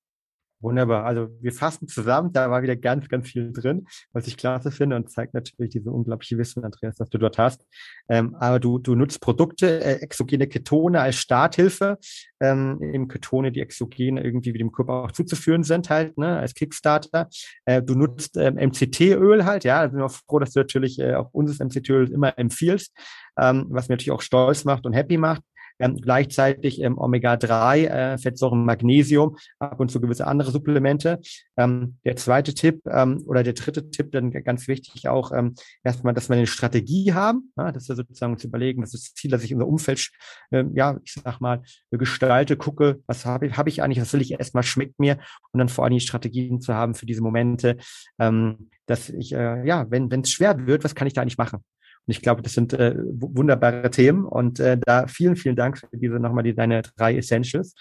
Wunderbar. Also wir fassen zusammen, da war wieder ganz, ganz viel drin, was ich klasse finde und zeigt natürlich diese unglaubliche Wissen, Andreas, dass du dort hast. Ähm, aber du, du nutzt Produkte, äh, exogene Ketone als Starthilfe, ähm, eben Ketone, die exogen irgendwie wie dem Körper auch zuzuführen sind halt, ne, als Kickstarter. Äh, du nutzt ähm, MCT-Öl halt, ja, da sind wir froh, dass du natürlich äh, auch unseres MCT-Öl immer empfiehlst, ähm, was mir natürlich auch stolz macht und happy macht. Ähm, gleichzeitig ähm, Omega-3, äh, Fettsäuren, Magnesium, ab und zu gewisse andere Supplemente. Ähm, der zweite Tipp ähm, oder der dritte Tipp, dann ganz wichtig auch ähm, erstmal, dass wir eine Strategie haben, ja, dass wir sozusagen uns überlegen, das ist das Ziel, dass ich unser Umfeld, ähm, ja, ich sag mal, gestalte, gucke, was habe ich, habe ich eigentlich, was will ich erstmal, schmeckt mir und dann vor allem Strategien zu haben für diese Momente, ähm, dass ich, äh, ja, wenn es schwer wird, was kann ich da eigentlich machen? Und ich glaube, das sind äh, wunderbare Themen. Und äh, da vielen, vielen Dank für diese nochmal die, deine drei Essentials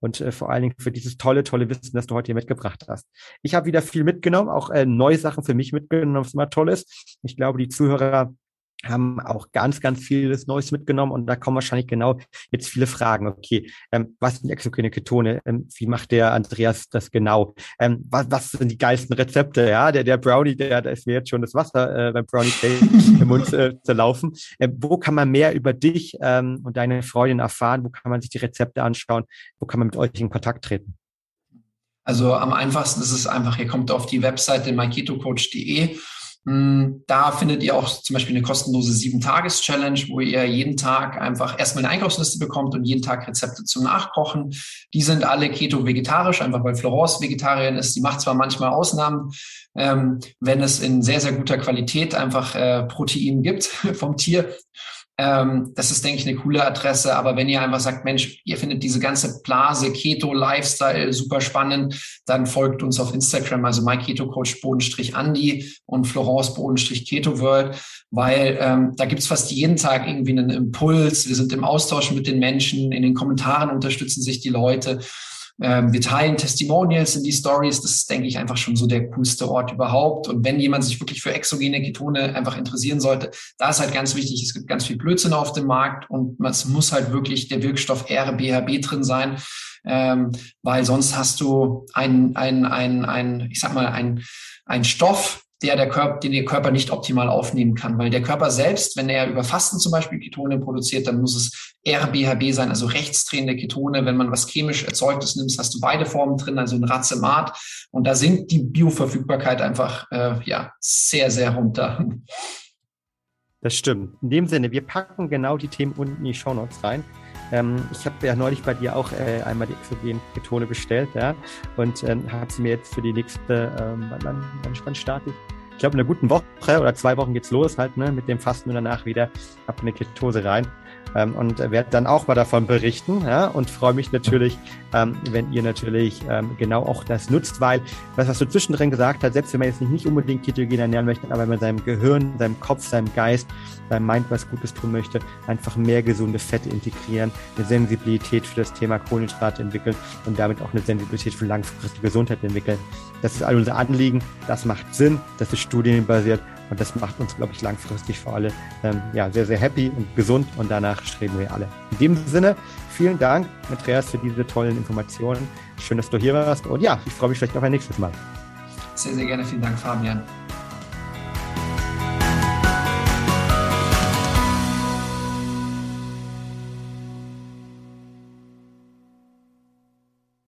und äh, vor allen Dingen für dieses tolle, tolle Wissen, das du heute hier mitgebracht hast. Ich habe wieder viel mitgenommen, auch äh, neue Sachen für mich mitgenommen, was immer toll ist. Ich glaube, die Zuhörer haben auch ganz, ganz vieles Neues mitgenommen und da kommen wahrscheinlich genau jetzt viele Fragen. Okay, ähm, was sind exogene Ketone? Ähm, wie macht der Andreas das genau? Ähm, was, was sind die geilsten Rezepte? Ja, der, der Brownie, der, da ist mir jetzt schon das Wasser äh, beim Brownie Cake [laughs] im Mund äh, zu laufen. Ähm, wo kann man mehr über dich ähm, und deine Freundin erfahren? Wo kann man sich die Rezepte anschauen? Wo kann man mit euch in Kontakt treten? Also am einfachsten ist es einfach, ihr kommt auf die Webseite myketocoach.de da findet ihr auch zum Beispiel eine kostenlose Sieben-Tages-Challenge, wo ihr jeden Tag einfach erstmal eine Einkaufsliste bekommt und jeden Tag Rezepte zum Nachkochen. Die sind alle keto-vegetarisch, einfach weil Florence Vegetarierin ist. Die macht zwar manchmal Ausnahmen, ähm, wenn es in sehr, sehr guter Qualität einfach äh, Protein gibt [laughs] vom Tier. Ähm, das ist, denke ich, eine coole Adresse. Aber wenn ihr einfach sagt, Mensch, ihr findet diese ganze Blase, Keto, Lifestyle super spannend, dann folgt uns auf Instagram, also MyKetoCoach Bodenstrich Andi und Florence Bodenstrich Keto World, weil ähm, da gibt's fast jeden Tag irgendwie einen Impuls. Wir sind im Austausch mit den Menschen, in den Kommentaren unterstützen sich die Leute. Ähm, wir teilen Testimonials in die Stories. Das ist, denke ich, einfach schon so der coolste Ort überhaupt. Und wenn jemand sich wirklich für exogene Ketone einfach interessieren sollte, da ist halt ganz wichtig, es gibt ganz viel Blödsinn auf dem Markt und es muss halt wirklich der Wirkstoff RBHB drin sein. Ähm, weil sonst hast du ein, ein, ein, ein, ich sag mal, ein, ein Stoff, der der Körper, den der Körper nicht optimal aufnehmen kann. Weil der Körper selbst, wenn er über Fasten zum Beispiel Ketone produziert, dann muss es RBHB sein, also rechtsdrehende Ketone. Wenn man was chemisch Erzeugtes nimmst, hast du beide Formen drin, also ein Racemat. Und da sinkt die Bioverfügbarkeit einfach äh, ja sehr, sehr runter. Das stimmt. In dem Sinne, wir packen genau die Themen unten in die Show Notes rein. Ähm, ich habe ja neulich bei dir auch äh, einmal die exogenen Ketone bestellt, ja, und ähm, habe sie mir jetzt für die nächste, ähm, wann, wann, wann starte ich? Ich glaube, in einer guten Woche oder zwei Wochen geht's los halt, ne, mit dem Fasten und danach wieder ab eine Ketose rein ähm, und werde dann auch mal davon berichten ja, und freue mich natürlich, ähm, wenn ihr natürlich ähm, genau auch das nutzt, weil was, was du zwischendrin gesagt hast, selbst wenn man jetzt nicht, nicht unbedingt ketogen ernähren möchte, aber wenn man seinem Gehirn, seinem Kopf, seinem Geist, seinem Mind was Gutes tun möchte, einfach mehr gesunde Fette integrieren, eine Sensibilität für das Thema Kohlenhydrate entwickeln und damit auch eine Sensibilität für langfristige Gesundheit entwickeln. Das ist all unser Anliegen, das macht Sinn, das ist studienbasiert und das macht uns, glaube ich, langfristig für alle ähm, ja, sehr, sehr happy und gesund und danach streben wir alle. In dem Sinne, vielen Dank, Andreas, für diese tollen Informationen. Schön, dass du hier warst und ja, ich freue mich vielleicht auf ein nächstes Mal. Sehr, sehr gerne. Vielen Dank, Fabian.